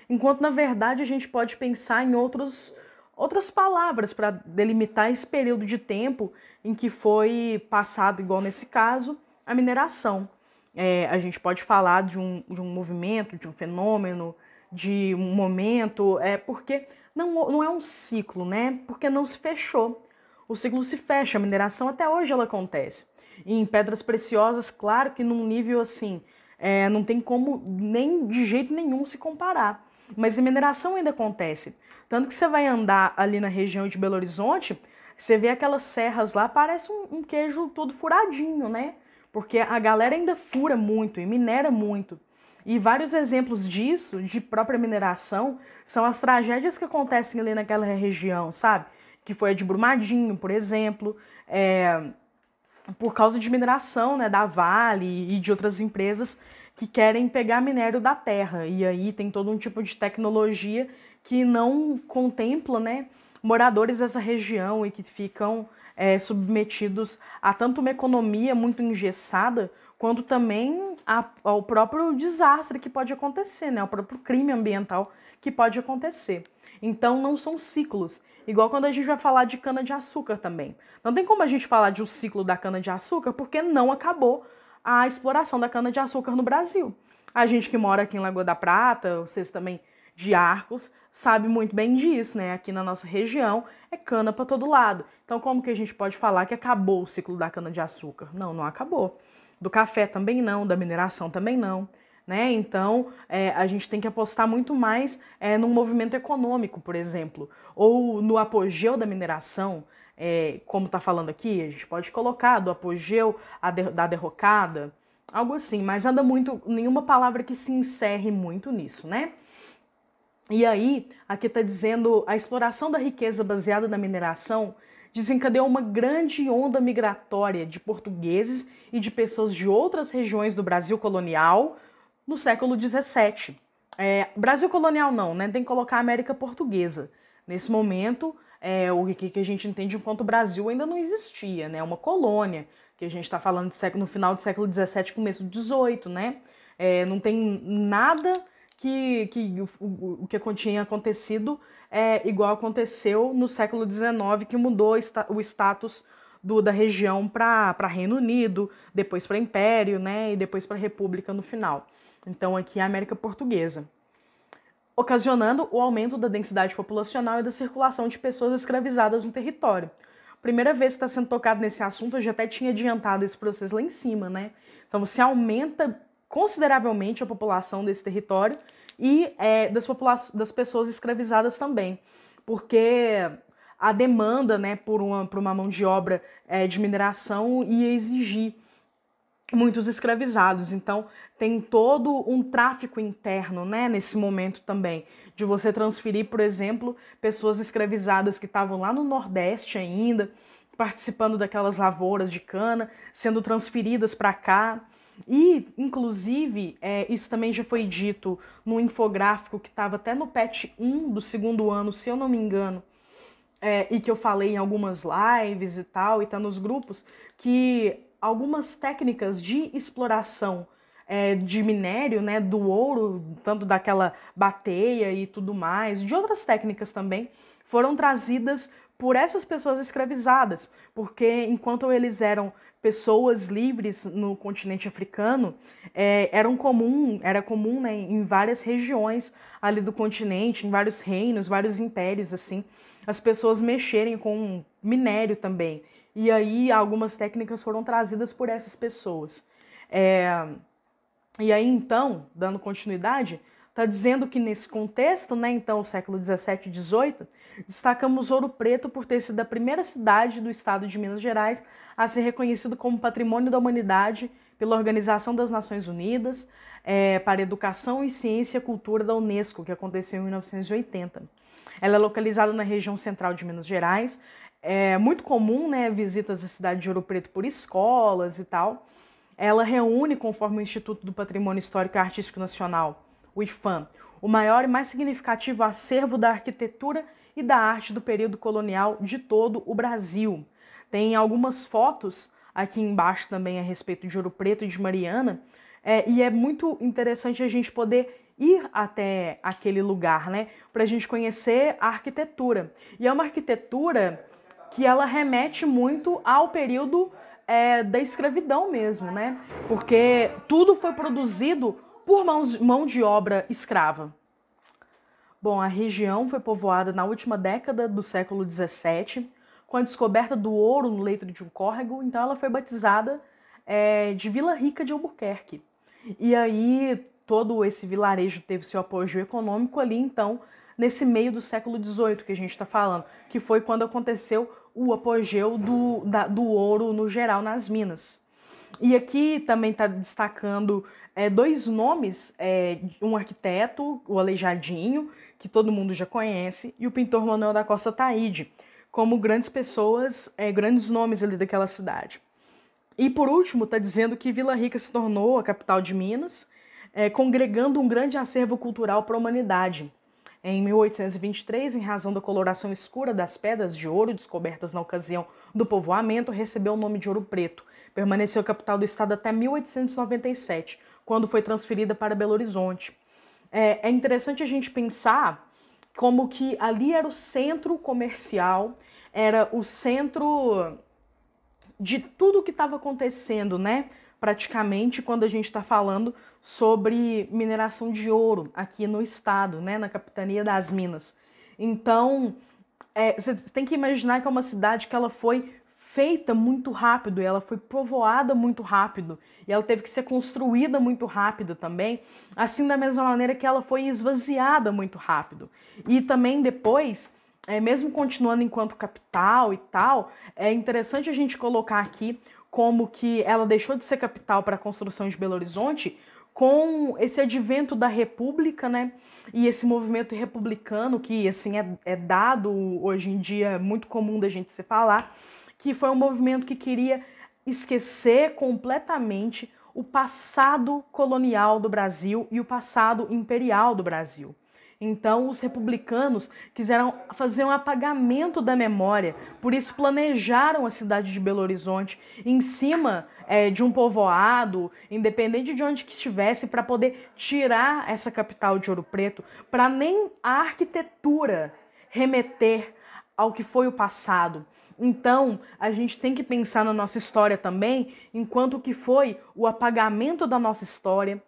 Speaker 1: Enquanto na verdade a gente pode pensar em outros, outras palavras para delimitar esse período de tempo em que foi passado, igual nesse caso, a mineração. É, a gente pode falar de um, de um movimento, de um fenômeno, de um momento, é porque não, não é um ciclo, né? Porque não se fechou. O ciclo se fecha, a mineração até hoje ela acontece. E em pedras preciosas, claro que num nível assim, é, não tem como nem de jeito nenhum se comparar. Mas a mineração ainda acontece. Tanto que você vai andar ali na região de Belo Horizonte, você vê aquelas serras lá, parece um, um queijo todo furadinho, né? Porque a galera ainda fura muito e minera muito. E vários exemplos disso, de própria mineração, são as tragédias que acontecem ali naquela região, sabe? Que foi a de Brumadinho, por exemplo, é, por causa de mineração né, da Vale e de outras empresas que querem pegar minério da terra. E aí tem todo um tipo de tecnologia que não contempla né, moradores dessa região e que ficam é, submetidos a tanto uma economia muito engessada quanto também ao próprio desastre que pode acontecer, né? ao próprio crime ambiental que pode acontecer. Então não são ciclos. Igual quando a gente vai falar de cana-de-açúcar também. Não tem como a gente falar de um ciclo da cana-de-açúcar porque não acabou a exploração da cana-de-açúcar no Brasil. A gente que mora aqui em Lagoa da Prata, vocês também de Arcos, sabe muito bem disso, né? Aqui na nossa região é cana para todo lado. Então como que a gente pode falar que acabou o ciclo da cana-de-açúcar? Não, não acabou do café também não, da mineração também não. Né? Então, é, a gente tem que apostar muito mais é, num movimento econômico, por exemplo, ou no apogeu da mineração, é, como está falando aqui, a gente pode colocar do apogeu da derrocada, algo assim, mas anda muito, nenhuma palavra que se encerre muito nisso, né? E aí, aqui está dizendo a exploração da riqueza baseada na mineração desencadeou uma grande onda migratória de portugueses e de pessoas de outras regiões do Brasil colonial no século XVII. É, Brasil colonial não, né? Tem que colocar América Portuguesa. Nesse momento, é, o que, que a gente entende enquanto Brasil ainda não existia, né? Uma colônia, que a gente está falando século, no final do século XVII, começo do XVIII, né? É, não tem nada que, que o, o que tinha acontecido é igual aconteceu no século XIX, que mudou o status do, da região para Reino Unido, depois para Império, né, e depois para República no final. Então aqui é a América Portuguesa, ocasionando o aumento da densidade populacional e da circulação de pessoas escravizadas no território. primeira vez que está sendo tocado nesse assunto, eu já até tinha adiantado esse processo lá em cima, né? Então você aumenta consideravelmente a população desse território e é, das, das pessoas escravizadas também, porque a demanda né, por, uma, por uma mão de obra é, de mineração ia exigir muitos escravizados. Então, tem todo um tráfico interno né, nesse momento também, de você transferir, por exemplo, pessoas escravizadas que estavam lá no Nordeste ainda, participando daquelas lavouras de cana, sendo transferidas para cá. E, inclusive, é, isso também já foi dito no infográfico que estava até no PET 1 do segundo ano, se eu não me engano, é, e que eu falei em algumas lives e tal, e tá nos grupos, que algumas técnicas de exploração é, de minério, né, do ouro, tanto daquela bateia e tudo mais, de outras técnicas também, foram trazidas por essas pessoas escravizadas, porque enquanto eles eram pessoas livres no continente africano é, eram comum, era comum né, em várias regiões ali do continente, em vários reinos, vários impérios, assim, as pessoas mexerem com minério também. E aí algumas técnicas foram trazidas por essas pessoas. É, e aí então, dando continuidade, está dizendo que nesse contexto, né, então, século 17 e 18, destacamos Ouro Preto por ter sido a primeira cidade do estado de Minas Gerais a ser reconhecido como Patrimônio da Humanidade pela Organização das Nações Unidas é, para Educação e Ciência e Cultura da Unesco, que aconteceu em 1980. Ela é localizada na região central de Minas Gerais. É muito comum né, visitas à cidade de Ouro Preto por escolas e tal. Ela reúne, conforme o Instituto do Patrimônio Histórico e Artístico Nacional, o IFAM, o maior e mais significativo acervo da arquitetura e da arte do período colonial de todo o Brasil. Tem algumas fotos aqui embaixo também a respeito de Ouro Preto e de Mariana, é, e é muito interessante a gente poder ir até aquele lugar, né, para a gente conhecer a arquitetura. E é uma arquitetura que ela remete muito ao período é, da escravidão mesmo, né? Porque tudo foi produzido por mãos, mão de obra escrava. Bom, a região foi povoada na última década do século XVII, com a descoberta do ouro no leito de um córrego, então ela foi batizada é, de Vila Rica de Albuquerque. E aí todo esse vilarejo teve seu apoio econômico ali, então, nesse meio do século XVIII que a gente está falando, que foi quando aconteceu o apogeu do, da, do ouro no geral nas minas. E aqui também está destacando é, dois nomes: é, um arquiteto, o Aleijadinho, que todo mundo já conhece, e o pintor Manuel da Costa Taide, como grandes pessoas, é, grandes nomes ali daquela cidade. E por último, está dizendo que Vila Rica se tornou a capital de Minas, é, congregando um grande acervo cultural para a humanidade. Em 1823, em razão da coloração escura das pedras de ouro descobertas na ocasião do povoamento, recebeu o nome de Ouro Preto. Permaneceu capital do estado até 1897, quando foi transferida para Belo Horizonte. É, é interessante a gente pensar como que ali era o centro comercial, era o centro de tudo o que estava acontecendo, né? Praticamente quando a gente está falando sobre mineração de ouro aqui no estado, né? Na capitania das Minas. Então, é, você tem que imaginar que é uma cidade que ela foi feita muito rápido, ela foi povoada muito rápido e ela teve que ser construída muito rápido também, assim da mesma maneira que ela foi esvaziada muito rápido. E também depois, é, mesmo continuando enquanto capital e tal, é interessante a gente colocar aqui como que ela deixou de ser capital para a construção de Belo Horizonte com esse advento da República, né? E esse movimento republicano que assim é, é dado hoje em dia é muito comum da gente se falar que foi um movimento que queria esquecer completamente o passado colonial do Brasil e o passado imperial do Brasil. Então, os republicanos quiseram fazer um apagamento da memória, por isso planejaram a cidade de Belo Horizonte em cima é, de um povoado, independente de onde que estivesse, para poder tirar essa capital de Ouro Preto, para nem a arquitetura remeter ao que foi o passado. Então, a gente tem que pensar na nossa história também, enquanto que foi o apagamento da nossa história,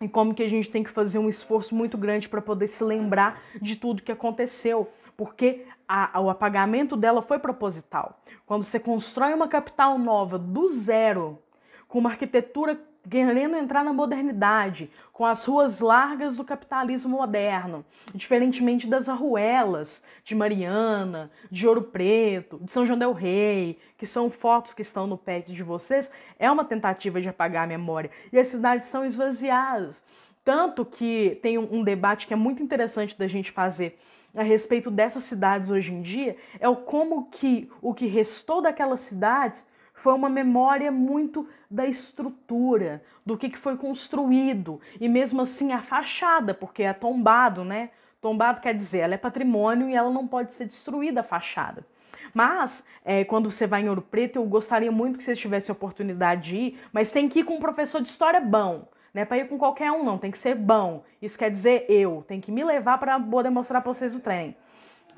Speaker 1: e como que a gente tem que fazer um esforço muito grande para poder se lembrar de tudo que aconteceu, porque a, o apagamento dela foi proposital. Quando você constrói uma capital nova do zero, com uma arquitetura querendo entrar na modernidade, com as ruas largas do capitalismo moderno, diferentemente das arruelas de Mariana, de Ouro Preto, de São João del Rei, que são fotos que estão no pet de vocês, é uma tentativa de apagar a memória. E as cidades são esvaziadas. Tanto que tem um, debate que é muito interessante da gente fazer a respeito dessas cidades hoje em dia, é o como que o que restou daquelas cidades foi uma memória muito da estrutura, do que, foi construído, e mesmo assim a fachada, porque é tombado, né? Tombado quer dizer, ela é patrimônio e ela não pode ser destruída a fachada. Mas, é, quando você vai em Ouro Preto, eu gostaria muito que vocês tivessem a oportunidade de ir, mas tem que ir com um professor de história bom. Não é para ir com qualquer um, não. Tem que ser bom. Isso quer dizer eu. Tem que me levar para poder mostrar para vocês o trem.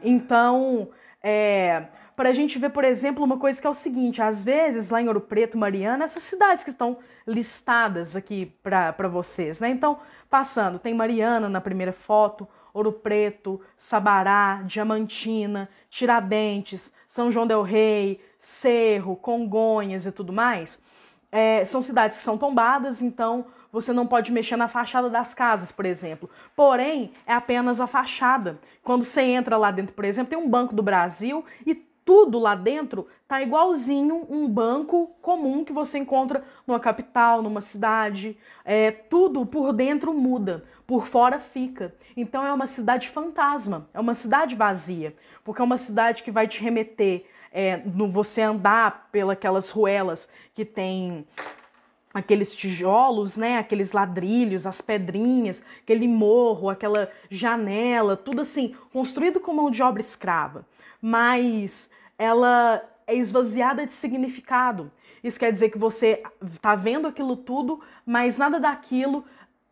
Speaker 1: Então, é, para a gente ver, por exemplo, uma coisa que é o seguinte: às vezes lá em Ouro Preto, Mariana, essas cidades que estão listadas aqui para vocês, né? Então, passando, tem Mariana na primeira foto, Ouro Preto, Sabará, Diamantina, Tiradentes, São João Del Rei, Cerro, Congonhas e tudo mais. É, são cidades que são tombadas, então você não pode mexer na fachada das casas, por exemplo. Porém, é apenas a fachada. Quando você entra lá dentro, por exemplo, tem um Banco do Brasil e tudo lá dentro tá igualzinho um banco comum que você encontra numa capital, numa cidade. É, tudo por dentro muda, por fora fica. Então é uma cidade fantasma, é uma cidade vazia, porque é uma cidade que vai te remeter é, no você andar pelas ruelas que tem aqueles tijolos, né, aqueles ladrilhos, as pedrinhas, aquele morro, aquela janela, tudo assim, construído com mão de obra escrava. Mas ela é esvaziada de significado. Isso quer dizer que você está vendo aquilo tudo, mas nada daquilo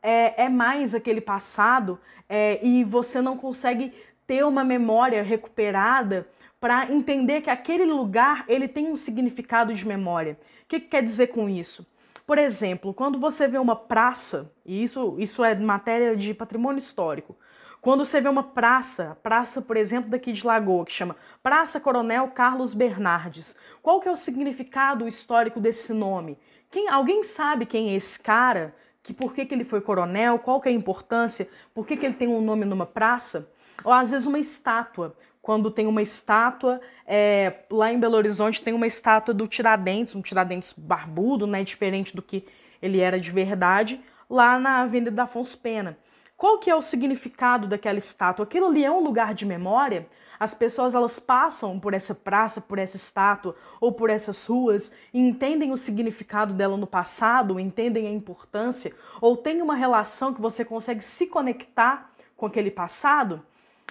Speaker 1: é, é mais aquele passado é, e você não consegue ter uma memória recuperada para entender que aquele lugar ele tem um significado de memória. O que, que quer dizer com isso? Por exemplo, quando você vê uma praça, e isso, isso é matéria de patrimônio histórico, quando você vê uma praça, praça, por exemplo, daqui de Lagoa, que chama Praça Coronel Carlos Bernardes, qual que é o significado histórico desse nome? Quem, alguém sabe quem é esse cara? Que por que, que ele foi coronel? Qual que é a importância? Por que, que ele tem um nome numa praça? Ou às vezes uma estátua. Quando tem uma estátua, é, lá em Belo Horizonte tem uma estátua do Tiradentes, um Tiradentes barbudo, né, diferente do que ele era de verdade, lá na Avenida da Afonso Pena. Qual que é o significado daquela estátua? Aquilo ali é um lugar de memória? As pessoas elas passam por essa praça, por essa estátua ou por essas ruas e entendem o significado dela no passado, entendem a importância ou tem uma relação que você consegue se conectar com aquele passado?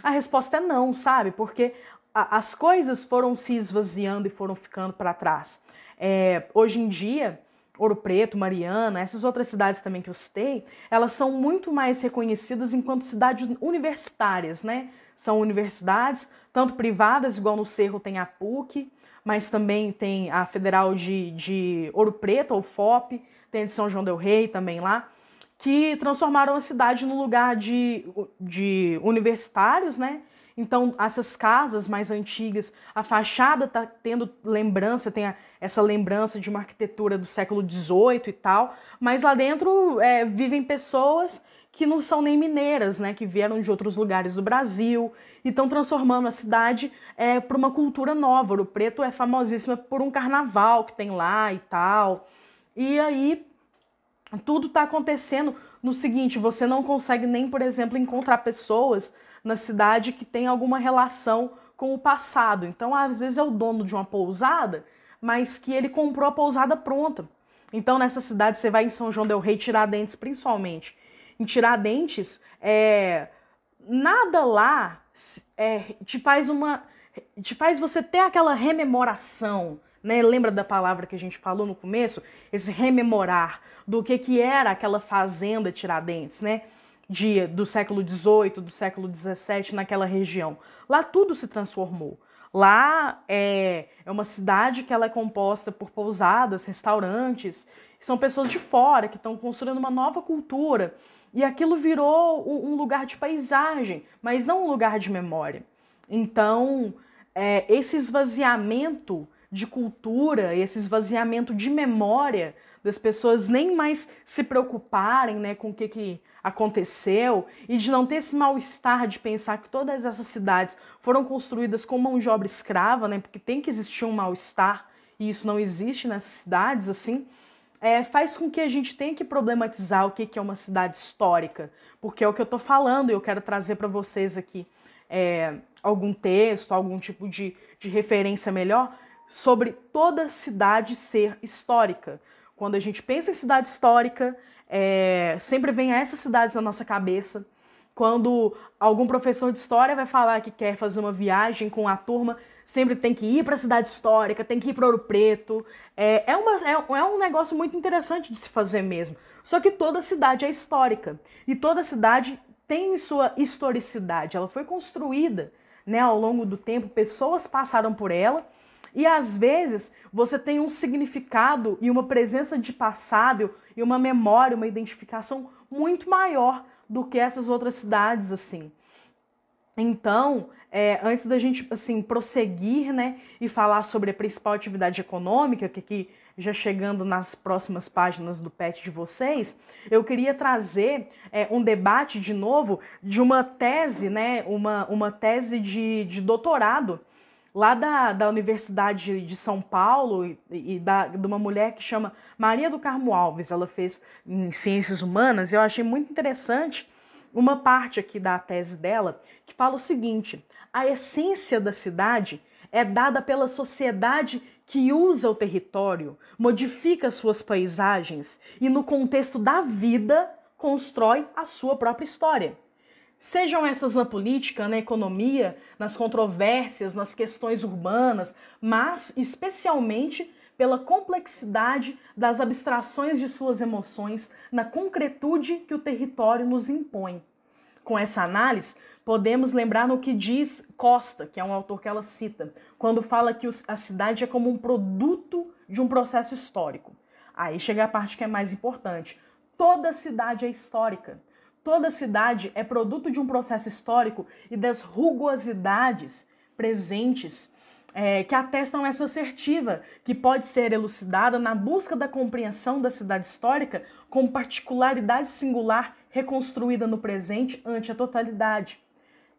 Speaker 1: A resposta é não, sabe? Porque a, as coisas foram se esvaziando e foram ficando para trás. É, hoje em dia, Ouro Preto, Mariana, essas outras cidades também que eu citei, elas são muito mais reconhecidas enquanto cidades universitárias, né? São universidades, tanto privadas, igual no Cerro tem a PUC, mas também tem a Federal de, de Ouro Preto, ou FOP, tem a de São João del Rei também lá, que transformaram a cidade num lugar de, de universitários, né? Então, essas casas mais antigas, a fachada está tendo lembrança, tem a, essa lembrança de uma arquitetura do século XVIII e tal, mas lá dentro é, vivem pessoas que não são nem mineiras, né, que vieram de outros lugares do Brasil e estão transformando a cidade é, para uma cultura nova. O Preto é famosíssima por um carnaval que tem lá e tal. E aí tudo está acontecendo no seguinte: você não consegue nem, por exemplo, encontrar pessoas na cidade que tem alguma relação com o passado. Então, às vezes é o dono de uma pousada, mas que ele comprou a pousada pronta. Então, nessa cidade, você vai em São João del Rei, Tiradentes, principalmente. Em Tiradentes, é, nada lá é, te faz uma. te faz você ter aquela rememoração. Né? Lembra da palavra que a gente falou no começo? Esse rememorar do que, que era aquela fazenda Tiradentes, né? Do século XVIII, do século XVII naquela região. Lá tudo se transformou. Lá é, é uma cidade que ela é composta por pousadas, restaurantes, são pessoas de fora que estão construindo uma nova cultura. E aquilo virou um, um lugar de paisagem, mas não um lugar de memória. Então, é, esse esvaziamento de cultura, esse esvaziamento de memória das pessoas nem mais se preocuparem né, com o que, que aconteceu e de não ter esse mal-estar de pensar que todas essas cidades foram construídas com mão de obra escrava, né, porque tem que existir um mal-estar e isso não existe nessas cidades, assim, é, faz com que a gente tenha que problematizar o que, que é uma cidade histórica, porque é o que eu estou falando e eu quero trazer para vocês aqui é, algum texto, algum tipo de, de referência melhor sobre toda cidade ser histórica. Quando a gente pensa em cidade histórica, é, sempre vem essas cidades na nossa cabeça. Quando algum professor de história vai falar que quer fazer uma viagem com a turma, sempre tem que ir para a cidade histórica, tem que ir para Ouro Preto. É, é, uma, é, é um negócio muito interessante de se fazer mesmo. Só que toda cidade é histórica e toda cidade tem sua historicidade. Ela foi construída né, ao longo do tempo, pessoas passaram por ela e às vezes você tem um significado e uma presença de passado e uma memória, uma identificação muito maior do que essas outras cidades, assim. Então, é, antes da gente assim prosseguir, né, e falar sobre a principal atividade econômica, que aqui já chegando nas próximas páginas do PET de vocês, eu queria trazer é, um debate de novo de uma tese, né, uma, uma tese de, de doutorado lá da, da Universidade de São Paulo e, e da, de uma mulher que chama Maria do Carmo Alves. Ela fez em Ciências Humanas eu achei muito interessante uma parte aqui da tese dela que fala o seguinte: a essência da cidade é dada pela sociedade que usa o território, modifica suas paisagens e, no contexto da vida, constrói a sua própria história. Sejam essas na política, na economia, nas controvérsias, nas questões urbanas, mas especialmente pela complexidade das abstrações de suas emoções na concretude que o território nos impõe. Com essa análise, podemos lembrar no que diz Costa, que é um autor que ela cita, quando fala que a cidade é como um produto de um processo histórico. Aí chega a parte que é mais importante. Toda cidade é histórica. Toda cidade é produto de um processo histórico e das rugosidades presentes é, que atestam essa assertiva, que pode ser elucidada na busca da compreensão da cidade histórica com particularidade singular reconstruída no presente ante a totalidade.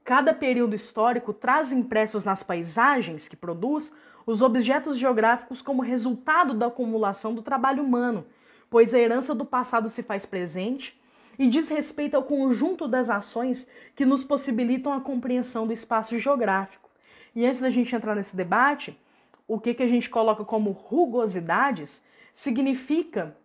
Speaker 1: Cada período histórico traz impressos nas paisagens que produz os objetos geográficos como resultado da acumulação do trabalho humano, pois a herança do passado se faz presente e diz respeito ao conjunto das ações que nos possibilitam a compreensão do espaço geográfico. E antes da gente entrar nesse debate, o que, que a gente coloca como rugosidades significa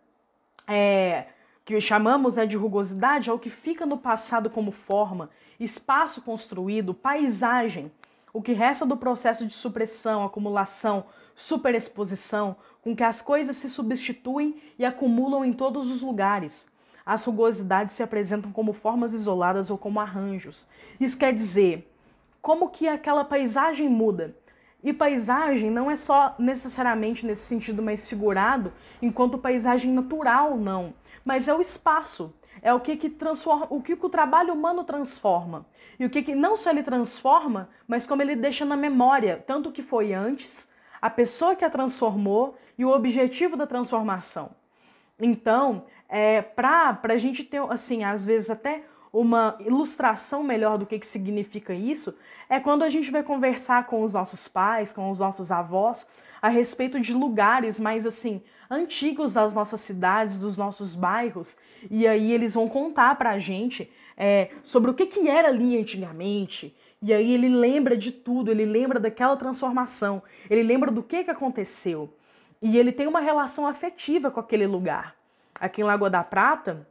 Speaker 1: é, que chamamos né, de rugosidade ao que fica no passado como forma, espaço construído, paisagem, o que resta do processo de supressão, acumulação, superexposição, com que as coisas se substituem e acumulam em todos os lugares as rugosidades se apresentam como formas isoladas ou como arranjos. Isso quer dizer, como que aquela paisagem muda. E paisagem não é só necessariamente nesse sentido mais figurado, enquanto paisagem natural não, mas é o espaço, é o que, que transforma, o que, que o trabalho humano transforma. E o que, que não só ele transforma, mas como ele deixa na memória, tanto o que foi antes, a pessoa que a transformou e o objetivo da transformação. Então, é, para a gente ter, assim, às vezes até uma ilustração melhor do que, que significa isso, é quando a gente vai conversar com os nossos pais, com os nossos avós, a respeito de lugares mais assim antigos das nossas cidades, dos nossos bairros, e aí eles vão contar para a gente é, sobre o que, que era ali antigamente. E aí ele lembra de tudo, ele lembra daquela transformação, ele lembra do que, que aconteceu. E ele tem uma relação afetiva com aquele lugar aqui em Lagoa da Prata,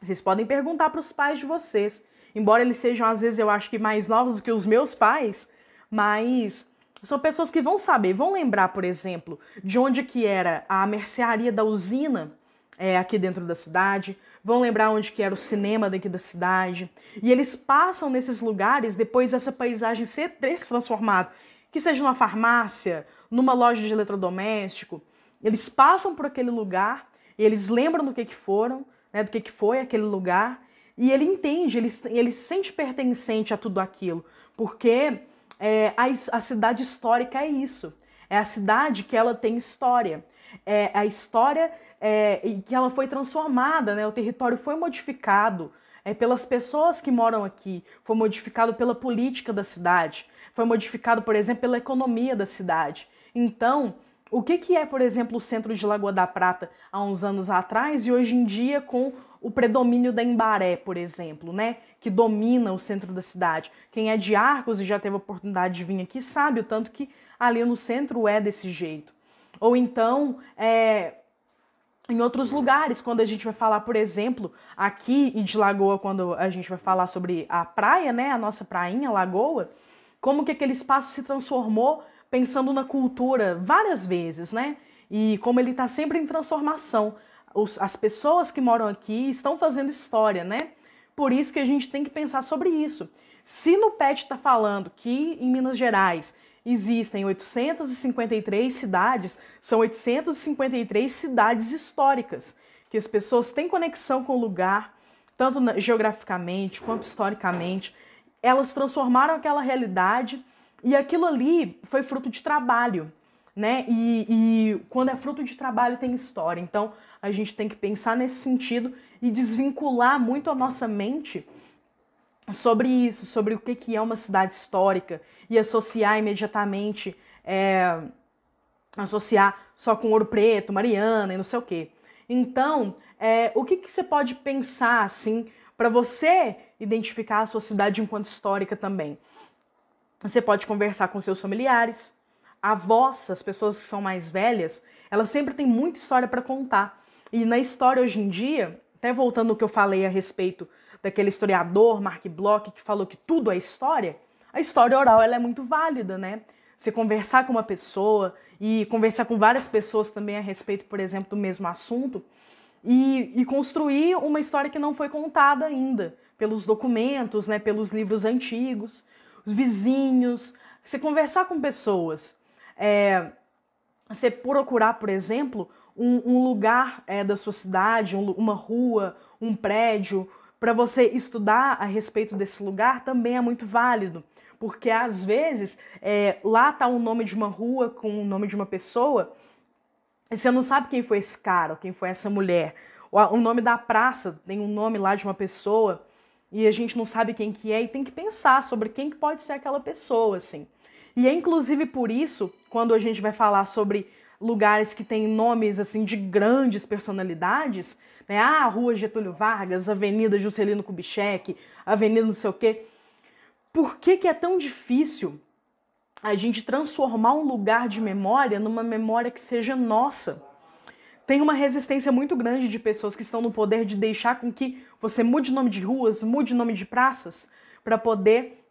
Speaker 1: vocês podem perguntar para os pais de vocês. Embora eles sejam, às vezes, eu acho que mais novos do que os meus pais, mas são pessoas que vão saber, vão lembrar, por exemplo, de onde que era a mercearia da usina é, aqui dentro da cidade, vão lembrar onde que era o cinema daqui da cidade. E eles passam nesses lugares depois dessa paisagem ser transformada, que seja numa farmácia, numa loja de eletrodoméstico. Eles passam por aquele lugar eles lembram do que, que foram, né, do que, que foi aquele lugar, e ele entende, ele, ele se sente pertencente a tudo aquilo, porque É, a, a cidade histórica é isso. É a cidade que ela tem história. É a história é, que ela foi transformada, né? O território foi modificado é, pelas pessoas que moram aqui, foi modificado pela política da cidade, foi modificado, por exemplo, pela economia da cidade. Então, o que, que é, por exemplo, o centro de Lagoa da Prata há uns anos atrás e hoje em dia com o predomínio da Embaré, por exemplo, né? Que domina o centro da cidade. Quem é de Arcos e já teve a oportunidade de vir aqui sabe o tanto que ali no centro é desse jeito. Ou então, é, em outros lugares, quando a gente vai falar, por exemplo, aqui em de Lagoa, quando a gente vai falar sobre a praia, né, a nossa prainha, Lagoa, como que aquele espaço se transformou pensando na cultura várias vezes, né? E como ele está sempre em transformação. Os, as pessoas que moram aqui estão fazendo história, né? Por isso que a gente tem que pensar sobre isso. Se no PET está falando que em Minas Gerais existem 853 cidades, são 853 cidades históricas, que as pessoas têm conexão com o lugar, tanto geograficamente quanto historicamente. Elas transformaram aquela realidade e aquilo ali foi fruto de trabalho, né? E, e quando é fruto de trabalho tem história. Então a gente tem que pensar nesse sentido e desvincular muito a nossa mente sobre isso, sobre o que é uma cidade histórica e associar imediatamente, é, associar só com Ouro Preto, Mariana e não sei o quê. Então, é, o que, que você pode pensar assim para você identificar a sua cidade enquanto histórica também? Você pode conversar com seus familiares, avós, as pessoas que são mais velhas, elas sempre têm muita história para contar. E na história hoje em dia, até voltando ao que eu falei a respeito daquele historiador Mark Bloch que falou que tudo é história, a história oral ela é muito válida, né? Você conversar com uma pessoa e conversar com várias pessoas também a respeito, por exemplo, do mesmo assunto e, e construir uma história que não foi contada ainda pelos documentos, né, pelos livros antigos os vizinhos, você conversar com pessoas, é, você procurar, por exemplo, um, um lugar é, da sua cidade, um, uma rua, um prédio, para você estudar a respeito desse lugar também é muito válido. Porque às vezes é, lá está o nome de uma rua com o nome de uma pessoa, e você não sabe quem foi esse cara, quem foi essa mulher. O nome da praça tem um nome lá de uma pessoa e a gente não sabe quem que é e tem que pensar sobre quem que pode ser aquela pessoa, assim. E é inclusive por isso, quando a gente vai falar sobre lugares que têm nomes assim de grandes personalidades, né? Ah, Rua Getúlio Vargas, Avenida Juscelino Kubitschek, Avenida não sei o quê. Por que, que é tão difícil a gente transformar um lugar de memória numa memória que seja nossa? Tem uma resistência muito grande de pessoas que estão no poder de deixar com que você mude o nome de ruas, mude o nome de praças, para poder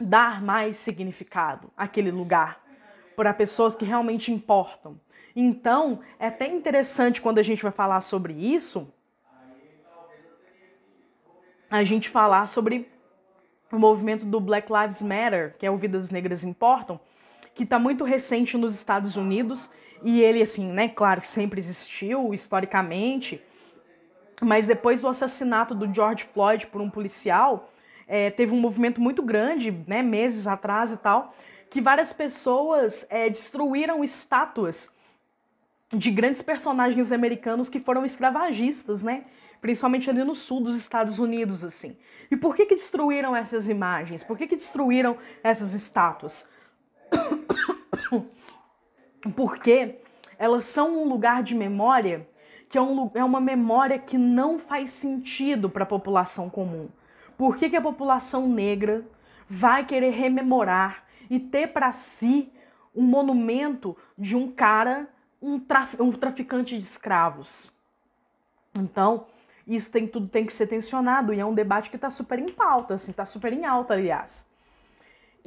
Speaker 1: dar mais significado àquele lugar, para pessoas que realmente importam. Então, é até interessante quando a gente vai falar sobre isso, a gente falar sobre o movimento do Black Lives Matter, que é o Vidas Negras Importam, que está muito recente nos Estados Unidos e ele, assim, né, claro que sempre existiu historicamente, mas depois do assassinato do George Floyd por um policial, é, teve um movimento muito grande, né, meses atrás e tal, que várias pessoas é, destruíram estátuas de grandes personagens americanos que foram escravagistas, né? Principalmente ali no sul dos Estados Unidos, assim. E por que que destruíram essas imagens? Por que que destruíram essas estátuas? porque elas são um lugar de memória que é, um, é uma memória que não faz sentido para a população comum. Por que, que a população negra vai querer rememorar e ter para si um monumento de um cara, um, traf, um traficante de escravos? Então, isso tem tudo tem que ser tensionado e é um debate que está super em pauta, assim, está super em alta, aliás.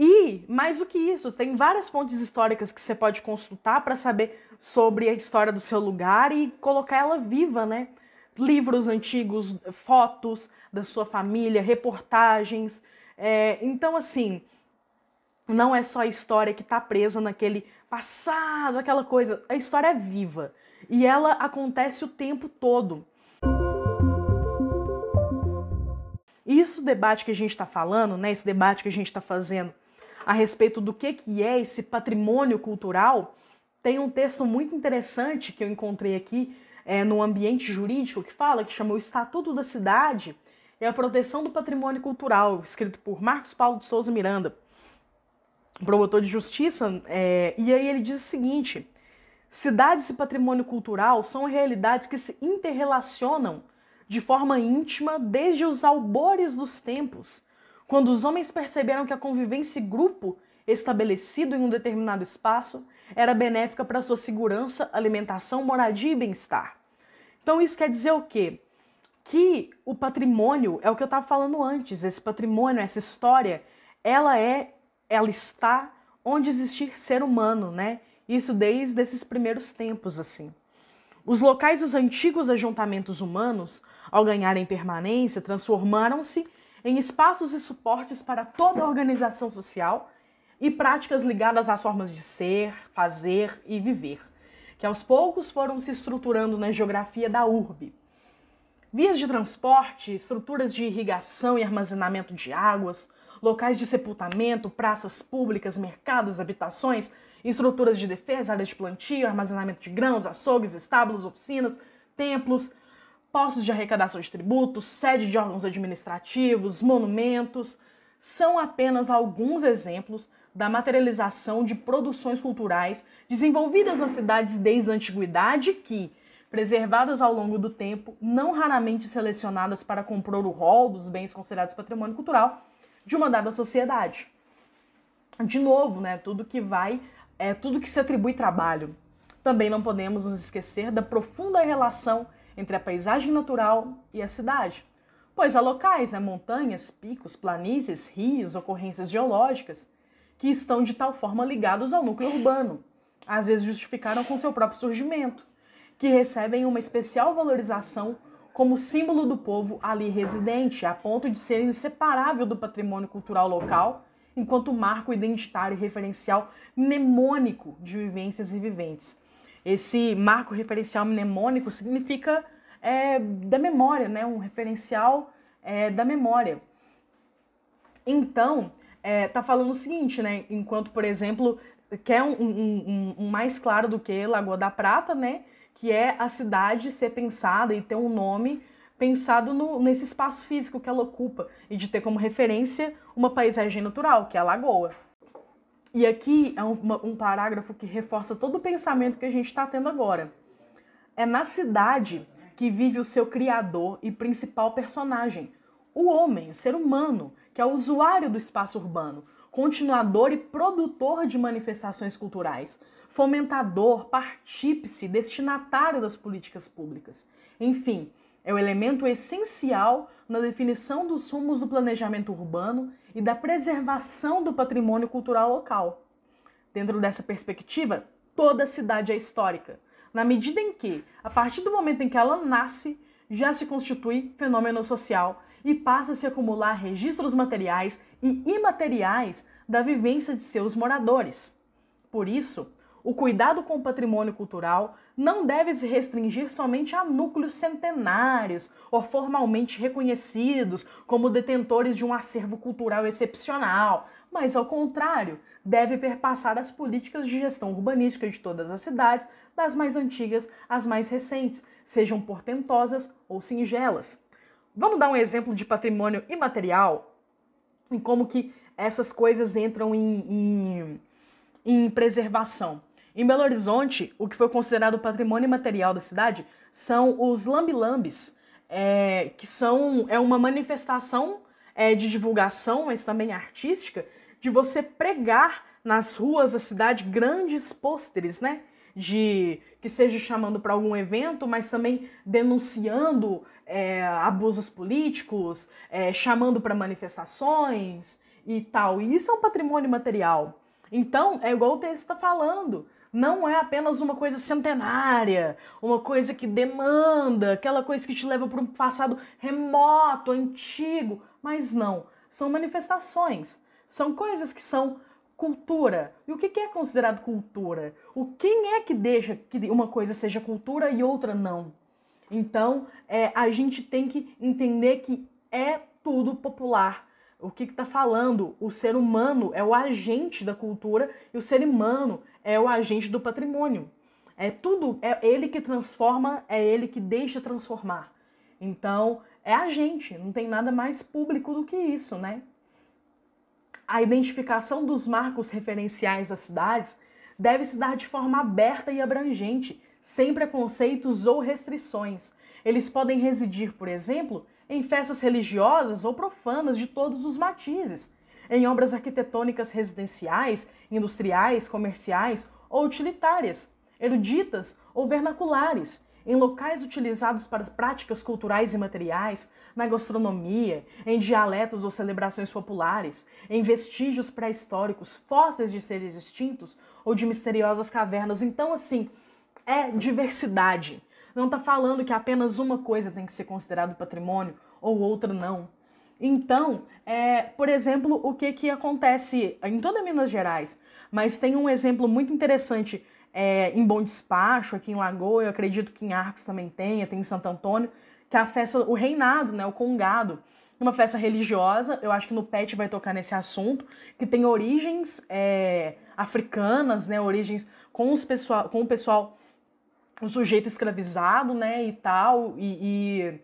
Speaker 1: E, mais do que isso, tem várias fontes históricas que você pode consultar para saber sobre a história do seu lugar e colocar ela viva, né? Livros antigos, fotos da sua família, reportagens. É, então, assim, não é só a história que está presa naquele passado, aquela coisa. A história é viva e ela acontece o tempo todo. Isso debate que a gente está falando, né? Esse debate que a gente está fazendo a respeito do que, que é esse patrimônio cultural, tem um texto muito interessante que eu encontrei aqui é, no ambiente jurídico que fala, que chama o Estatuto da Cidade e a Proteção do Patrimônio Cultural, escrito por Marcos Paulo de Souza Miranda, promotor de justiça, é, e aí ele diz o seguinte: cidades e patrimônio cultural são realidades que se interrelacionam de forma íntima desde os albores dos tempos, quando os homens perceberam que a convivência grupo estabelecido em um determinado espaço era benéfica para sua segurança, alimentação, moradia e bem-estar. Então isso quer dizer o quê? Que o patrimônio é o que eu estava falando antes, esse patrimônio, essa história, ela é, ela está onde existir ser humano, né? Isso desde esses primeiros tempos assim. Os locais dos antigos ajuntamentos humanos, ao ganharem permanência, transformaram-se em espaços e suportes para toda a organização social e práticas ligadas às formas de ser, fazer e viver, que aos poucos foram se estruturando na geografia da urbe. Vias de transporte, estruturas de irrigação e armazenamento de águas, locais de sepultamento, praças públicas, mercados, habitações, estruturas de defesa, áreas de plantio, armazenamento de grãos, açougues, estábulos, oficinas, templos, postos de arrecadação de tributos, sede de órgãos administrativos, monumentos, são apenas alguns exemplos da materialização de produções culturais desenvolvidas nas cidades desde a antiguidade que, preservadas ao longo do tempo, não raramente selecionadas para compor o rol dos bens considerados patrimônio cultural de uma dada sociedade. De novo, né, tudo que vai, é tudo que se atribui trabalho. Também não podemos nos esquecer da profunda relação entre a paisagem natural e a cidade, pois há locais, né, montanhas, picos, planícies, rios, ocorrências geológicas que estão de tal forma ligados ao núcleo urbano, às vezes justificaram com seu próprio surgimento, que recebem uma especial valorização como símbolo do povo ali residente, a ponto de ser inseparável do patrimônio cultural local, enquanto marco identitário e referencial mnemônico de vivências e viventes. Esse marco referencial mnemônico significa é, da memória, né? um referencial é, da memória. Então, é, tá falando o seguinte, né? Enquanto, por exemplo, quer um, um, um, mais claro do que Lagoa da Prata, né? Que é a cidade ser pensada e ter um nome pensado no, nesse espaço físico que ela ocupa e de ter como referência uma paisagem natural, que é a lagoa. E aqui é um, um parágrafo que reforça todo o pensamento que a gente está tendo agora. É na cidade que vive o seu criador e principal personagem, o homem, o ser humano, que é o usuário do espaço urbano, continuador e produtor de manifestações culturais, fomentador, partícipe, destinatário das políticas públicas. Enfim, é o elemento essencial na definição dos rumos do planejamento urbano e da preservação do patrimônio cultural local. Dentro dessa perspectiva, toda cidade é histórica, na medida em que, a partir do momento em que ela nasce, já se constitui fenômeno social e passa a se acumular registros materiais e imateriais da vivência de seus moradores. Por isso, o cuidado com o patrimônio cultural não deve se restringir somente a núcleos centenários ou formalmente reconhecidos como detentores de um acervo cultural excepcional, mas, ao contrário, deve perpassar as políticas de gestão urbanística de todas as cidades, das mais antigas às mais recentes, sejam portentosas ou singelas. Vamos dar um exemplo de patrimônio imaterial em como que essas coisas entram em, em, em preservação. Em Belo Horizonte, o que foi considerado patrimônio imaterial da cidade são os lambilambes, é, que são é uma manifestação é, de divulgação, mas também artística, de você pregar nas ruas da cidade grandes pôsteres, né? De que seja chamando para algum evento, mas também denunciando é, abusos políticos, é, chamando para manifestações e tal. E isso é um patrimônio material. Então, é igual o texto está falando. Não é apenas uma coisa centenária, uma coisa que demanda, aquela coisa que te leva para um passado remoto, antigo. Mas não. São manifestações. São coisas que são cultura. E o que é considerado cultura? O quem é que deixa que uma coisa seja cultura e outra não? Então, é, a gente tem que entender que é tudo popular. O que está falando? O ser humano é o agente da cultura e o ser humano é o agente do patrimônio. É tudo, é ele que transforma, é ele que deixa transformar. Então, é a gente, não tem nada mais público do que isso, né? A identificação dos marcos referenciais das cidades deve se dar de forma aberta e abrangente, sem preconceitos ou restrições. Eles podem residir, por exemplo, em festas religiosas ou profanas de todos os matizes, em obras arquitetônicas residenciais, industriais, comerciais ou utilitárias, eruditas ou vernaculares, em locais utilizados para práticas culturais e materiais, na gastronomia, em dialetos ou celebrações populares, em vestígios pré-históricos, fósseis de seres extintos ou de misteriosas cavernas. Então, assim, é diversidade. Não está falando que apenas uma coisa tem que ser considerado patrimônio ou outra não. Então, é, por exemplo, o que, que acontece em toda Minas Gerais, mas tem um exemplo muito interessante é, em Bom Despacho, aqui em Lagoa, eu acredito que em Arcos também tenha, tem em Santo Antônio, que é a festa, o reinado, né, o congado, uma festa religiosa, eu acho que no PET vai tocar nesse assunto, que tem origens é, africanas, né, origens com, os pessoal, com o pessoal, o sujeito escravizado, né, e tal, e, e,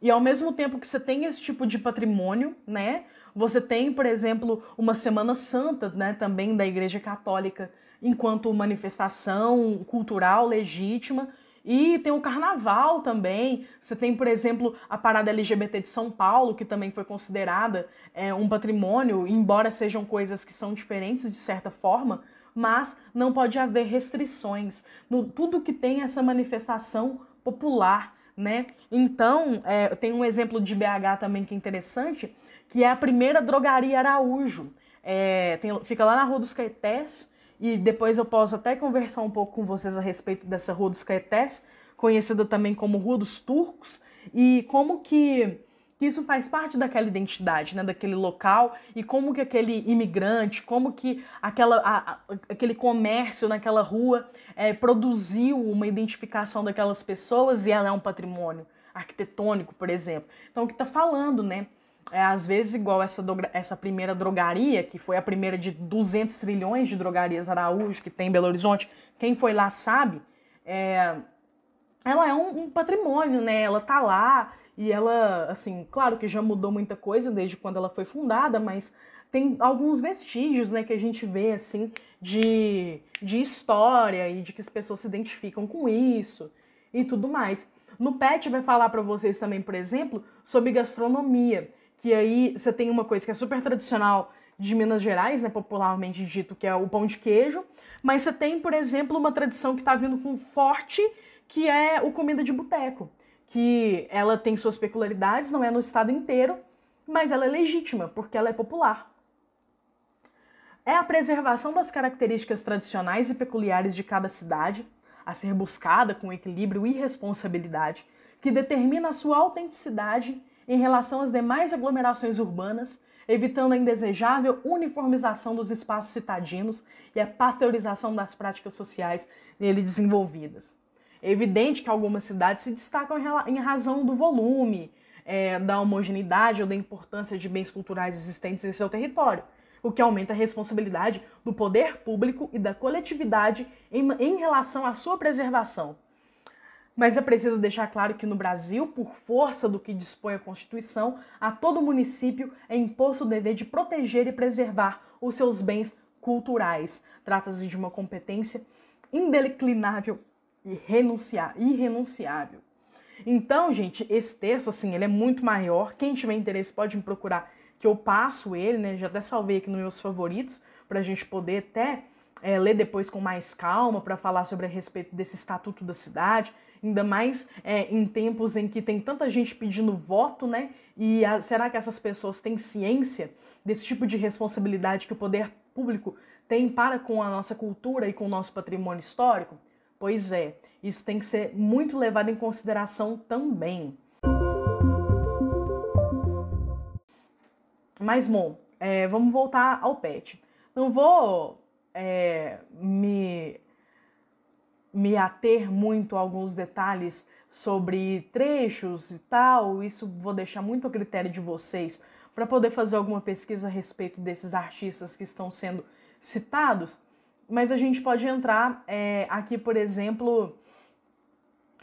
Speaker 1: e ao mesmo tempo que você tem esse tipo de patrimônio, né, você tem, por exemplo, uma Semana Santa, né, também da Igreja Católica, enquanto manifestação cultural legítima. E tem o carnaval também. Você tem, por exemplo, a parada LGBT de São Paulo, que também foi considerada é, um patrimônio, embora sejam coisas que são diferentes de certa forma, mas não pode haver restrições no tudo que tem essa manifestação popular, né? Então, é, tem um exemplo de BH também que é interessante, que é a primeira drogaria Araújo. É, tem, fica lá na Rua dos Caetés, e depois eu posso até conversar um pouco com vocês a respeito dessa Rua dos Caetés, conhecida também como Rua dos Turcos, e como que, que isso faz parte daquela identidade, né, daquele local, e como que aquele imigrante, como que aquela, a, a, aquele comércio naquela rua é, produziu uma identificação daquelas pessoas e ela é um patrimônio arquitetônico, por exemplo. Então, o que está falando, né? é às vezes igual essa, essa primeira drogaria, que foi a primeira de 200 trilhões de drogarias Araújo que tem em Belo Horizonte, quem foi lá sabe, é, ela é um, um, patrimônio, né? Ela tá lá e ela, assim, claro que já mudou muita coisa desde quando ela foi fundada, mas tem alguns vestígios, né, que a gente vê, assim, de, de história e de que as pessoas se identificam com isso e tudo mais. No PET vai falar para vocês também, por exemplo, sobre gastronomia que aí você tem uma coisa que é super tradicional de Minas Gerais, né, popularmente dito, que é o pão de queijo, mas você tem, por exemplo, uma tradição que está vindo com forte, que é o comida de boteco, que ela tem suas peculiaridades, não é no estado inteiro, mas ela é legítima, porque ela é popular. É a preservação das características tradicionais e peculiares de cada cidade, a ser buscada com equilíbrio e responsabilidade, que determina a sua autenticidade em relação às demais aglomerações urbanas, evitando a indesejável uniformização dos espaços citadinos e a pasteurização das práticas sociais nele desenvolvidas. É evidente que algumas cidades se destacam em razão do volume, é, da homogeneidade ou da importância de bens culturais existentes em seu território, o que aumenta a responsabilidade do poder público e da coletividade em, em relação à sua preservação. Mas é preciso deixar claro que no Brasil, por força do que dispõe a Constituição, a todo município é imposto o dever de proteger e preservar os seus bens culturais. Trata-se de uma competência indeclinável e irrenunciável. Então, gente, esse texto, assim, ele é muito maior. Quem tiver interesse pode me procurar, que eu passo ele, né? Já até salvei aqui nos meus favoritos, para a gente poder até é, ler depois com mais calma, para falar sobre a respeito desse estatuto da cidade ainda mais é, em tempos em que tem tanta gente pedindo voto, né? E a, será que essas pessoas têm ciência desse tipo de responsabilidade que o poder público tem para com a nossa cultura e com o nosso patrimônio histórico? Pois é, isso tem que ser muito levado em consideração também. Mas, bom, é, vamos voltar ao PET. Não vou é, me me ater muito a alguns detalhes sobre trechos e tal, isso vou deixar muito a critério de vocês para poder fazer alguma pesquisa a respeito desses artistas que estão sendo citados, mas a gente pode entrar é, aqui, por exemplo,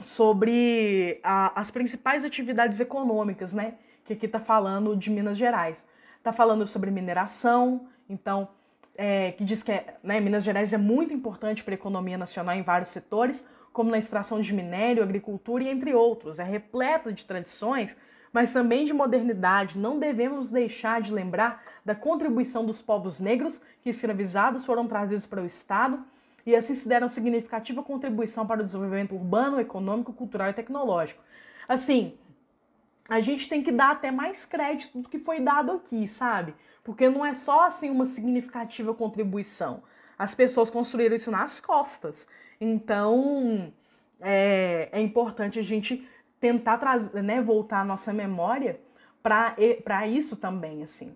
Speaker 1: sobre a, as principais atividades econômicas, né? Que aqui está falando de Minas Gerais. Está falando sobre mineração, então, é, que diz que é, né, Minas Gerais é muito importante para a economia nacional em vários setores, como na extração de minério, agricultura e entre outros. É repleta de tradições, mas também de modernidade. Não devemos deixar de lembrar da contribuição dos povos negros que escravizados foram trazidos para o Estado e assim se deram significativa contribuição para o desenvolvimento urbano, econômico, cultural e tecnológico. Assim, a gente tem que dar até mais crédito do que foi dado aqui, sabe? Porque não é só assim uma significativa contribuição. As pessoas construíram isso nas costas. Então, é, é importante a gente tentar trazer, né, voltar a nossa memória para isso também, assim.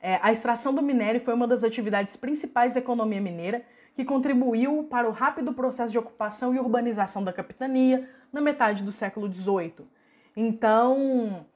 Speaker 1: É, a extração do minério foi uma das atividades principais da economia mineira que contribuiu para o rápido processo de ocupação e urbanização da capitania na metade do século XVIII. Então,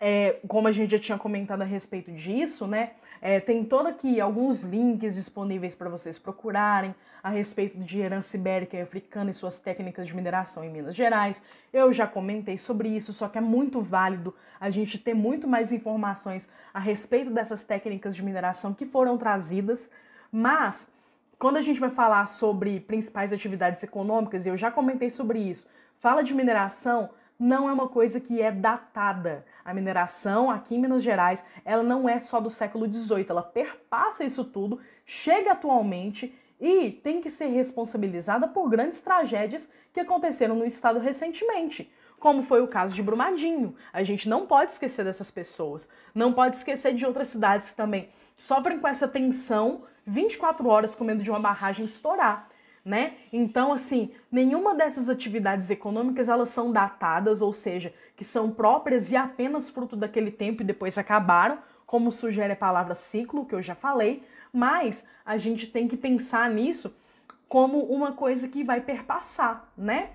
Speaker 1: é, como a gente já tinha comentado a respeito disso, né? É, tem todo aqui alguns links disponíveis para vocês procurarem a respeito de herança ibérica e africana e suas técnicas de mineração em Minas Gerais. Eu já comentei sobre isso, só que é muito válido a gente ter muito mais informações a respeito dessas técnicas de mineração que foram trazidas, mas quando a gente vai falar sobre principais atividades econômicas, e eu já comentei sobre isso, fala de mineração, não é uma coisa que é datada. A mineração aqui em Minas Gerais, ela não é só do século XVIII, ela perpassa isso tudo, chega atualmente e tem que ser responsabilizada por grandes tragédias que aconteceram no estado recentemente, como foi o caso de Brumadinho. A gente não pode esquecer dessas pessoas, não pode esquecer de outras cidades que também sofrem com essa tensão 24 horas com medo de uma barragem estourar né? Então, assim, nenhuma dessas atividades econômicas elas são datadas, ou seja, que são próprias e apenas fruto daquele tempo e depois acabaram, como sugere a palavra ciclo, que eu já falei, mas a gente tem que pensar nisso como uma coisa que vai perpassar, né?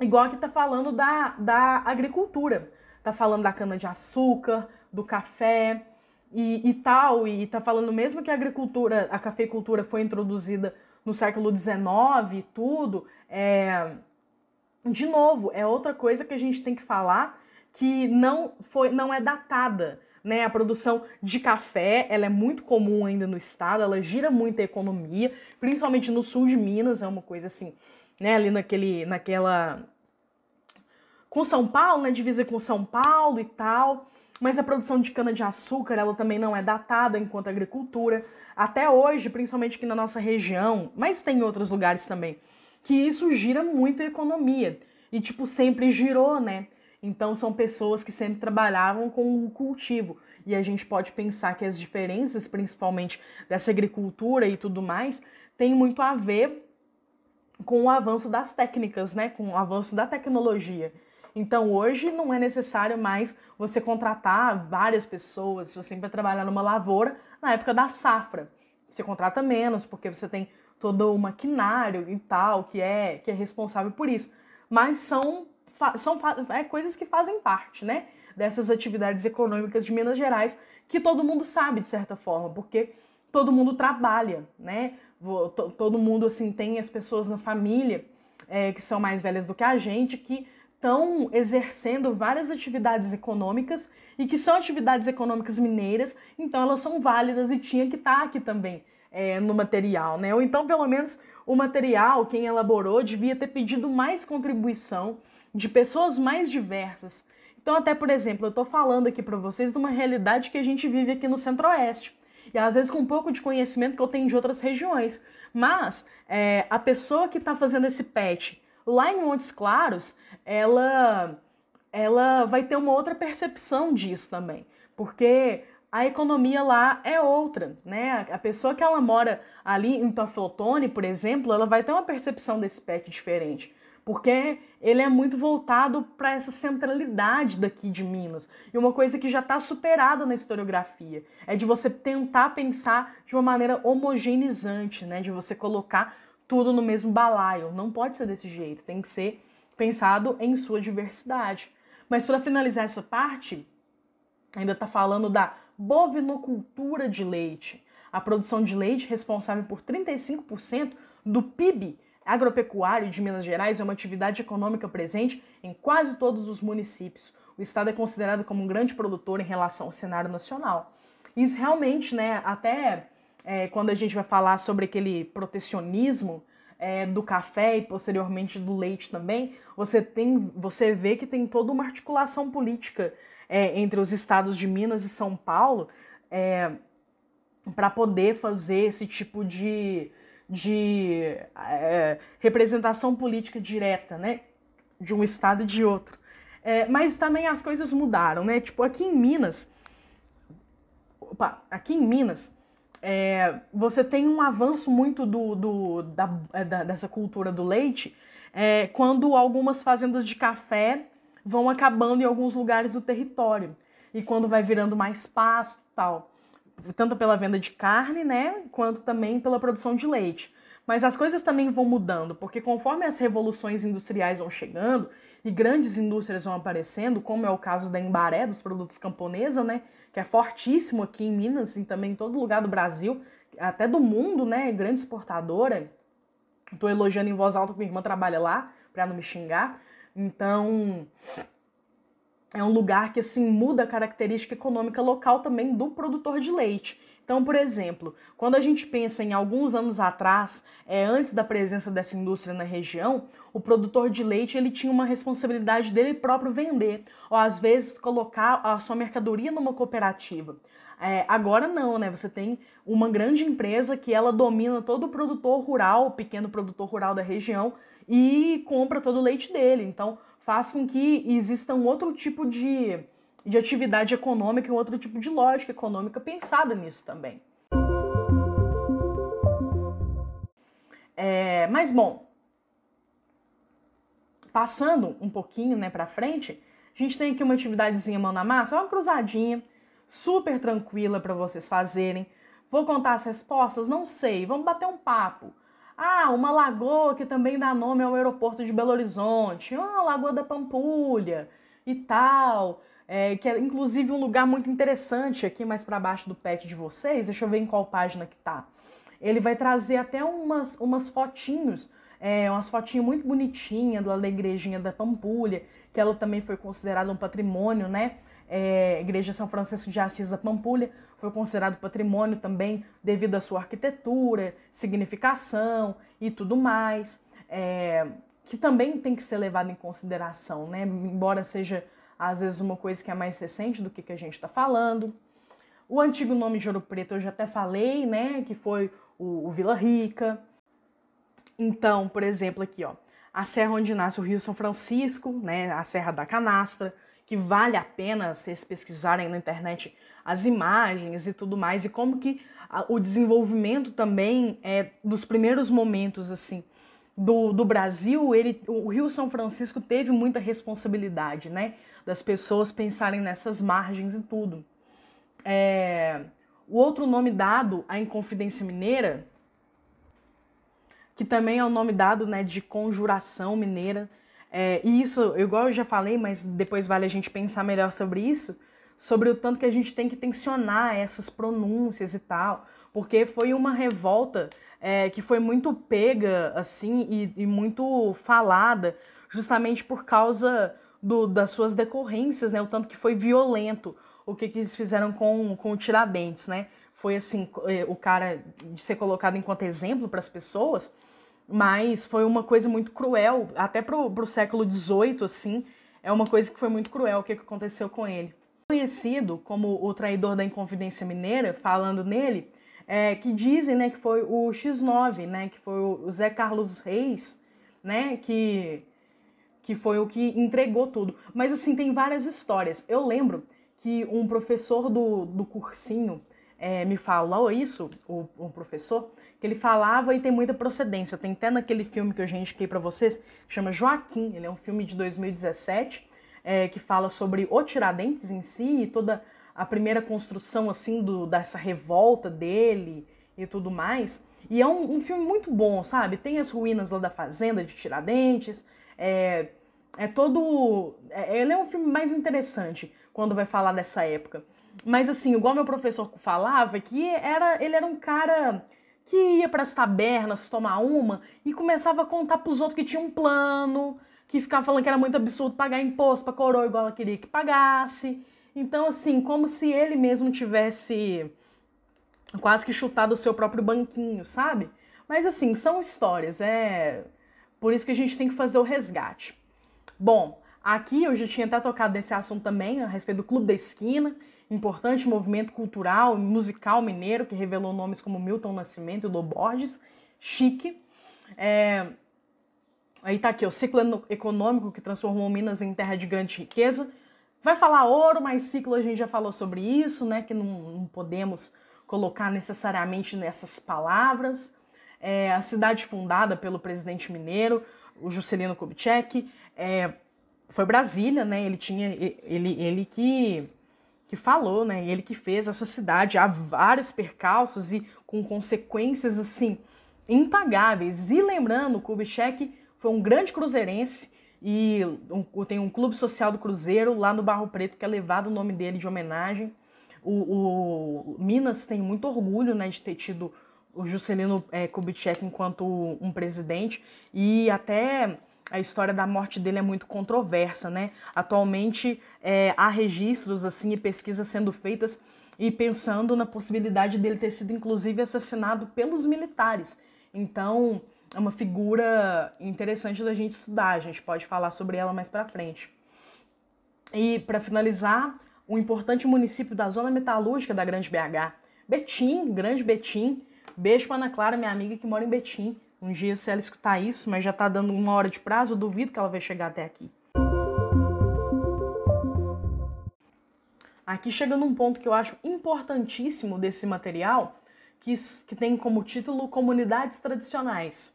Speaker 1: Igual que tá falando da, da agricultura, tá falando da cana-de-açúcar, do café e, e tal, e tá falando mesmo que a agricultura, a cafeicultura foi introduzida no século XIX e tudo, é, de novo, é outra coisa que a gente tem que falar que não foi, não é datada. Né, a produção de café ela é muito comum ainda no estado, ela gira muito a economia, principalmente no sul de Minas, é uma coisa assim, né, ali naquele, naquela com São Paulo, né, divisa com São Paulo e tal, mas a produção de cana de açúcar ela também não é datada enquanto agricultura até hoje, principalmente aqui na nossa região, mas tem em outros lugares também, que isso gira muito a economia. E, tipo, sempre girou, né? Então, são pessoas que sempre trabalhavam com o cultivo. E a gente pode pensar que as diferenças, principalmente dessa agricultura e tudo mais, tem muito a ver com o avanço das técnicas, né? Com o avanço da tecnologia. Então, hoje não é necessário mais você contratar várias pessoas assim, para trabalhar numa lavoura na época da safra. Você contrata menos, porque você tem todo o maquinário e tal, que é, que é responsável por isso. Mas são, são é, coisas que fazem parte, né? Dessas atividades econômicas de Minas Gerais, que todo mundo sabe, de certa forma, porque todo mundo trabalha, né? Todo mundo, assim, tem as pessoas na família é, que são mais velhas do que a gente, que estão exercendo várias atividades econômicas e que são atividades econômicas mineiras, então elas são válidas e tinha que estar tá aqui também é, no material, né? Ou então, pelo menos, o material, quem elaborou, devia ter pedido mais contribuição de pessoas mais diversas. Então, até por exemplo, eu estou falando aqui para vocês de uma realidade que a gente vive aqui no Centro-Oeste. E às vezes com um pouco de conhecimento que eu tenho de outras regiões. Mas é, a pessoa que está fazendo esse patch lá em Montes Claros, ela, ela vai ter uma outra percepção disso também, porque a economia lá é outra, né? A pessoa que ela mora ali em Toflotone, por exemplo, ela vai ter uma percepção desse pet diferente, porque ele é muito voltado para essa centralidade daqui de Minas. E uma coisa que já está superada na historiografia é de você tentar pensar de uma maneira homogeneizante, né? De você colocar tudo no mesmo balaio. Não pode ser desse jeito, tem que ser pensado em sua diversidade. Mas para finalizar essa parte, ainda está falando da bovinocultura de leite. A produção de leite, responsável por 35% do PIB agropecuário de Minas Gerais, é uma atividade econômica presente em quase todos os municípios. O estado é considerado como um grande produtor em relação ao cenário nacional. Isso realmente, né, até é, quando a gente vai falar sobre aquele protecionismo é, do café e posteriormente do leite também, você tem, você vê que tem toda uma articulação política é, entre os estados de Minas e São Paulo é, para poder fazer esse tipo de, de é, representação política direta, né, de um estado e de outro. É, mas também as coisas mudaram, né? Tipo, aqui em Minas, opa, aqui em Minas, é, você tem um avanço muito do, do da, da, dessa cultura do leite quando algumas fazendas de café vão acabando em alguns lugares do território e quando vai virando mais pasto tal tanto pela venda de carne né quanto também pela produção de leite mas as coisas também vão mudando porque conforme as revoluções industriais vão chegando e grandes indústrias vão aparecendo, como é o caso da Embaré, dos produtos camponesa, né, que é fortíssimo aqui em Minas e também em todo lugar do Brasil, até do mundo, né, grande exportadora. Estou elogiando em voz alta que minha irmã trabalha lá, para não me xingar. Então, é um lugar que assim muda a característica econômica local também do produtor de leite. Então, por exemplo, quando a gente pensa em alguns anos atrás, é, antes da presença dessa indústria na região, o produtor de leite ele tinha uma responsabilidade dele próprio vender, ou às vezes colocar a sua mercadoria numa cooperativa. É, agora não, né? Você tem uma grande empresa que ela domina todo o produtor rural, o pequeno produtor rural da região e compra todo o leite dele. Então faz com que exista um outro tipo de de atividade econômica um outro tipo de lógica econômica pensada nisso também. É, mas bom, passando um pouquinho né, para frente, a gente tem aqui uma atividadezinha mão na massa, uma cruzadinha, super tranquila para vocês fazerem. Vou contar as respostas? Não sei, vamos bater um papo. Ah, uma lagoa que também dá nome ao aeroporto de Belo Horizonte, ah, Lagoa da Pampulha e tal é, que é inclusive um lugar muito interessante aqui mais para baixo do pet de vocês. Deixa eu ver em qual página que tá. Ele vai trazer até umas, umas fotinhos, é, umas fotinhas muito bonitinhas da igrejinha da Pampulha, que ela também foi considerada um patrimônio, né? É, Igreja São Francisco de Assis da Pampulha foi considerado patrimônio também devido à sua arquitetura, significação e tudo mais, é, que também tem que ser levado em consideração, né? Embora seja às vezes uma coisa que é mais recente do que, que a gente está falando. O antigo nome de Ouro Preto eu já até falei, né, que foi o, o Vila Rica. Então, por exemplo, aqui, ó, a serra onde nasce o Rio São Francisco, né, a Serra da Canastra, que vale a pena vocês pesquisarem na internet as imagens e tudo mais, e como que o desenvolvimento também é dos primeiros momentos, assim, do, do Brasil, ele, o Rio São Francisco teve muita responsabilidade, né? das pessoas pensarem nessas margens e tudo. É, o outro nome dado à Inconfidência Mineira, que também é o nome dado né, de Conjuração Mineira, é, e isso, igual eu já falei, mas depois vale a gente pensar melhor sobre isso, sobre o tanto que a gente tem que tensionar essas pronúncias e tal, porque foi uma revolta é, que foi muito pega, assim, e, e muito falada, justamente por causa do, das suas decorrências, né? O tanto que foi violento o que, que eles fizeram com, com o Tiradentes, né? Foi assim, eh, o cara de ser colocado enquanto exemplo para as pessoas, mas foi uma coisa muito cruel, até pro, pro século XVIII, assim, é uma coisa que foi muito cruel o que, aconteceu com ele. Conhecido como o traidor da Inconfidência Mineira, falando nele, é, que dizem né, que foi o X9, né, que foi o Zé Carlos Reis, né, que que foi o que entregou tudo. Mas assim, tem várias histórias. Eu lembro que um professor do, do cursinho é, me falou isso, o, o, professor, que ele falava e tem muita procedência. Tem até naquele filme que eu já indiquei para vocês, chama Joaquim, ele é um filme de 2017, é, que fala sobre o Tiradentes em si e toda a primeira construção assim do, dessa revolta dele e tudo mais. E é um, um filme muito bom, sabe? Tem as ruínas lá da fazenda de Tiradentes, é, é todo. É, ele é um filme mais interessante, quando vai falar dessa época. Mas assim, igual meu professor falava, que era, ele era um cara que ia para as tabernas tomar uma e começava a contar para os outros que tinha um plano, que ficava falando que era muito absurdo pagar imposto para coroa igual ela queria que pagasse. Então, assim, como se ele mesmo tivesse quase que chutado o seu próprio banquinho, sabe? Mas assim, são histórias, é por isso que a gente tem que fazer o resgate. Bom, aqui eu já tinha até tocado nesse assunto também, a respeito do Clube da Esquina, importante movimento cultural e musical mineiro que revelou nomes como Milton Nascimento e Lô Borges, chique. É... Aí tá aqui, o ciclo econômico que transformou Minas em terra de grande riqueza. Vai falar ouro, mas ciclo a gente já falou sobre isso, né? Que não, não podemos colocar necessariamente nessas palavras. É, a cidade fundada pelo presidente mineiro, o Juscelino Kubitschek, é, foi Brasília, né? Ele tinha ele, ele que que falou, né? Ele que fez essa cidade há vários percalços e com consequências assim impagáveis. E lembrando, Kubitschek foi um grande cruzeirense e um, tem um clube social do Cruzeiro lá no Barro Preto que é levado o nome dele de homenagem. O, o Minas tem muito orgulho, né, de ter tido o Juscelino é, Kubitschek enquanto um presidente e até a história da morte dele é muito controversa, né? Atualmente é, há registros assim e pesquisas sendo feitas e pensando na possibilidade dele ter sido inclusive assassinado pelos militares. Então é uma figura interessante da gente estudar. A gente pode falar sobre ela mais para frente. E para finalizar, um importante município da zona metalúrgica da Grande BH, Betim, Grande Betim. Beijo para Ana Clara, minha amiga que mora em Betim. Um dia, se ela escutar isso, mas já tá dando uma hora de prazo, eu duvido que ela vai chegar até aqui. Aqui chega num ponto que eu acho importantíssimo desse material, que, que tem como título Comunidades Tradicionais.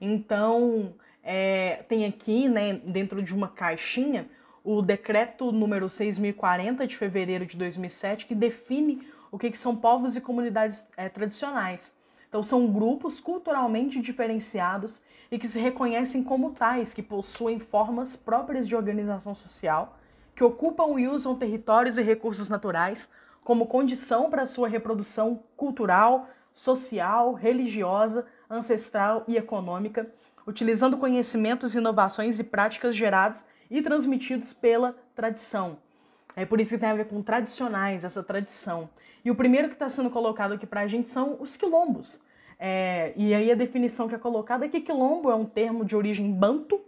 Speaker 1: Então, é, tem aqui, né, dentro de uma caixinha, o decreto número 6040 de fevereiro de 2007, que define o que, que são povos e comunidades é, tradicionais. Então, são grupos culturalmente diferenciados e que se reconhecem como tais, que possuem formas próprias de organização social, que ocupam e usam territórios e recursos naturais como condição para sua reprodução cultural, social, religiosa, ancestral e econômica, utilizando conhecimentos, inovações e práticas gerados e transmitidos pela tradição. É por isso que tem a ver com tradicionais, essa tradição. E o primeiro que está sendo colocado aqui para a gente são os quilombos. É, e aí a definição que é colocada é que quilombo é um termo de origem banto,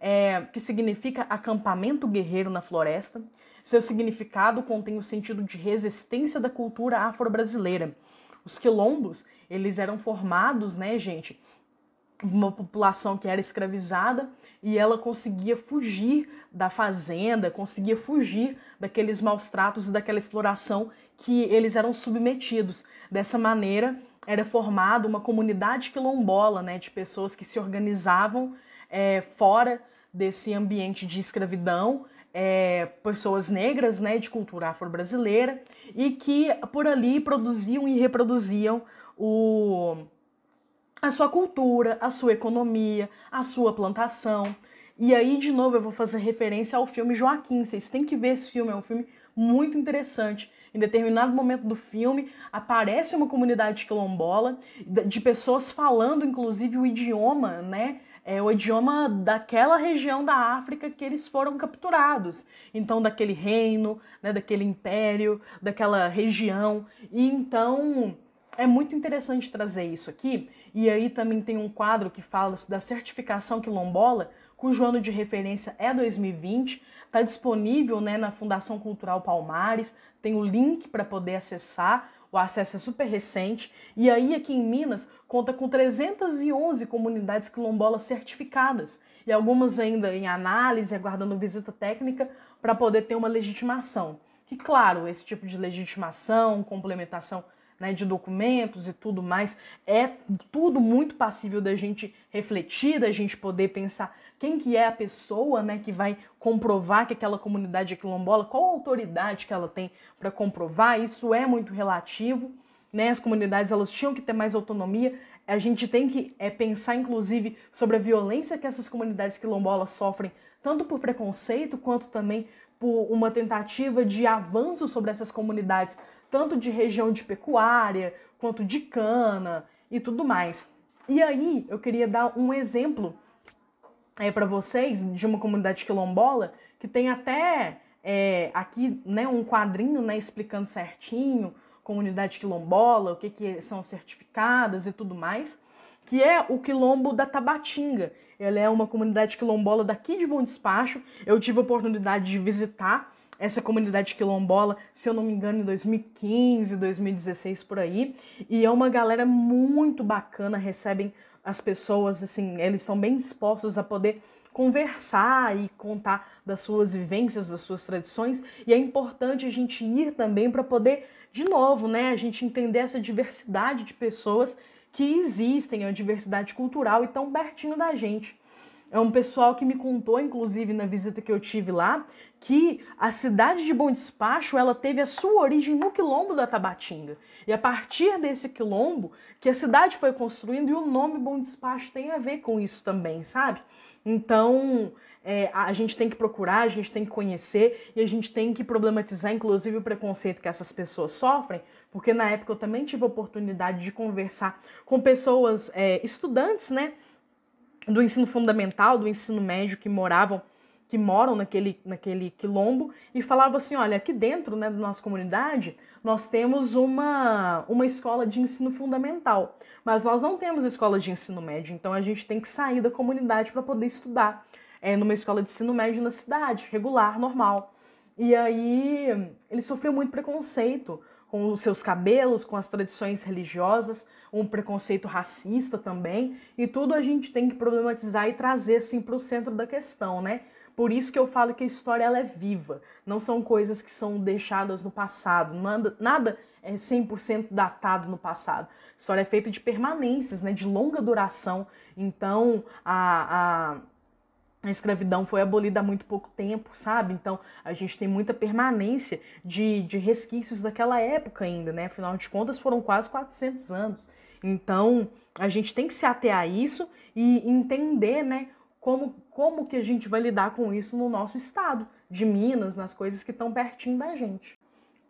Speaker 1: é, que significa acampamento guerreiro na floresta. Seu significado contém o sentido de resistência da cultura afro-brasileira. Os quilombos, eles eram formados, né, gente, uma população que era escravizada e ela conseguia fugir da fazenda, conseguia fugir daqueles maus tratos e daquela exploração que eles eram submetidos. Dessa maneira, era formada uma comunidade quilombola, né, de pessoas que se organizavam é, fora desse ambiente de escravidão, é, pessoas negras, né, de cultura afro-brasileira, e que por ali produziam e reproduziam o, a sua cultura, a sua economia, a sua plantação. E aí, de novo, eu vou fazer referência ao filme Joaquim. Vocês têm que ver esse filme, é um filme muito interessante. Em determinado momento do filme, aparece uma comunidade quilombola de pessoas falando, inclusive, o idioma, né? É o idioma daquela região da África que eles foram capturados. Então, daquele reino, né, daquele império, daquela região. E então é muito interessante trazer isso aqui. E aí também tem um quadro que fala da certificação quilombola, cujo ano de referência é 2020. Está disponível né, na Fundação Cultural Palmares, tem o link para poder acessar. O acesso é super recente. E aí, aqui em Minas, conta com 311 comunidades quilombolas certificadas. E algumas ainda em análise, aguardando visita técnica para poder ter uma legitimação. Que, claro, esse tipo de legitimação, complementação né, de documentos e tudo mais, é tudo muito passível da gente refletir, da gente poder pensar quem que é a pessoa né, que vai comprovar que aquela comunidade é quilombola, qual a autoridade que ela tem para comprovar, isso é muito relativo. Né, as comunidades elas tinham que ter mais autonomia. A gente tem que é, pensar, inclusive, sobre a violência que essas comunidades quilombolas sofrem, tanto por preconceito quanto também por uma tentativa de avanço sobre essas comunidades, tanto de região de pecuária, quanto de cana e tudo mais. E aí eu queria dar um exemplo é, para vocês de uma comunidade quilombola que tem até é, aqui né, um quadrinho né, explicando certinho comunidade quilombola, o que, que são certificadas e tudo mais, que é o quilombo da Tabatinga. Ela é uma comunidade quilombola daqui de Bom Despacho. Eu tive a oportunidade de visitar essa comunidade quilombola, se eu não me engano, em 2015, 2016 por aí. E é uma galera muito bacana, recebem as pessoas, assim, eles estão bem dispostos a poder conversar e contar das suas vivências, das suas tradições. E é importante a gente ir também para poder, de novo, né, a gente entender essa diversidade de pessoas que existem, a diversidade cultural e tão pertinho da gente. É um pessoal que me contou, inclusive na visita que eu tive lá, que a cidade de Bom Despacho ela teve a sua origem no quilombo da Tabatinga. E a partir desse quilombo que a cidade foi construindo e o nome Bom Despacho tem a ver com isso também, sabe? Então é, a gente tem que procurar, a gente tem que conhecer e a gente tem que problematizar, inclusive, o preconceito que essas pessoas sofrem, porque na época eu também tive a oportunidade de conversar com pessoas, é, estudantes, né? do ensino fundamental, do ensino médio que moravam que moram naquele, naquele quilombo e falava assim, olha, aqui dentro né, da nossa comunidade nós temos uma, uma escola de ensino fundamental, mas nós não temos escola de ensino médio, então a gente tem que sair da comunidade para poder estudar é, numa escola de ensino médio na cidade, regular, normal. E aí ele sofreu muito preconceito, com os seus cabelos, com as tradições religiosas, um preconceito racista também, e tudo a gente tem que problematizar e trazer assim para o centro da questão, né? Por isso que eu falo que a história ela é viva, não são coisas que são deixadas no passado, nada, nada é 100% datado no passado. A história é feita de permanências, né, de longa duração. Então, a, a a escravidão foi abolida há muito pouco tempo, sabe? Então a gente tem muita permanência de, de resquícios daquela época ainda, né? Afinal de contas, foram quase 400 anos. Então a gente tem que se ater a isso e entender, né? Como, como que a gente vai lidar com isso no nosso estado de Minas, nas coisas que estão pertinho da gente.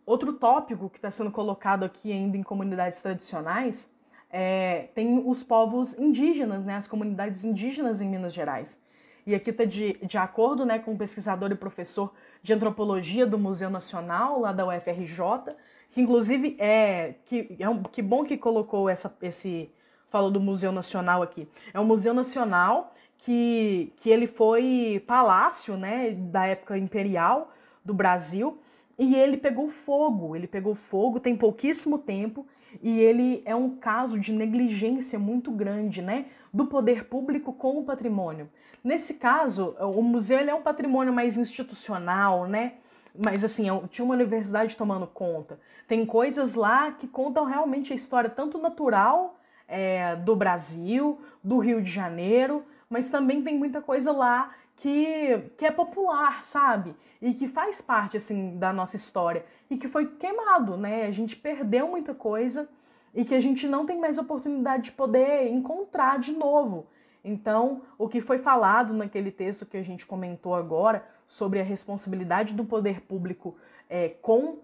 Speaker 1: Outro tópico que está sendo colocado aqui ainda em comunidades tradicionais é, tem os povos indígenas, né? As comunidades indígenas em Minas Gerais e aqui está de, de acordo né, com um pesquisador e professor de antropologia do Museu Nacional, lá da UFRJ, que inclusive é que, é um, que bom que colocou essa, esse falou do Museu Nacional aqui. É um museu nacional que, que ele foi palácio, né, da época imperial do Brasil, e ele pegou fogo. Ele pegou fogo tem pouquíssimo tempo e ele é um caso de negligência muito grande, né, do poder público com o patrimônio. Nesse caso, o museu ele é um patrimônio mais institucional, né? Mas assim, é tinha uma universidade tomando conta. Tem coisas lá que contam realmente a história tanto natural é, do Brasil, do Rio de Janeiro, mas também tem muita coisa lá que, que é popular, sabe? E que faz parte, assim, da nossa história. E que foi queimado, né? A gente perdeu muita coisa e que a gente não tem mais oportunidade de poder encontrar de novo. Então, o que foi falado naquele texto que a gente comentou agora sobre a responsabilidade do poder público é, com,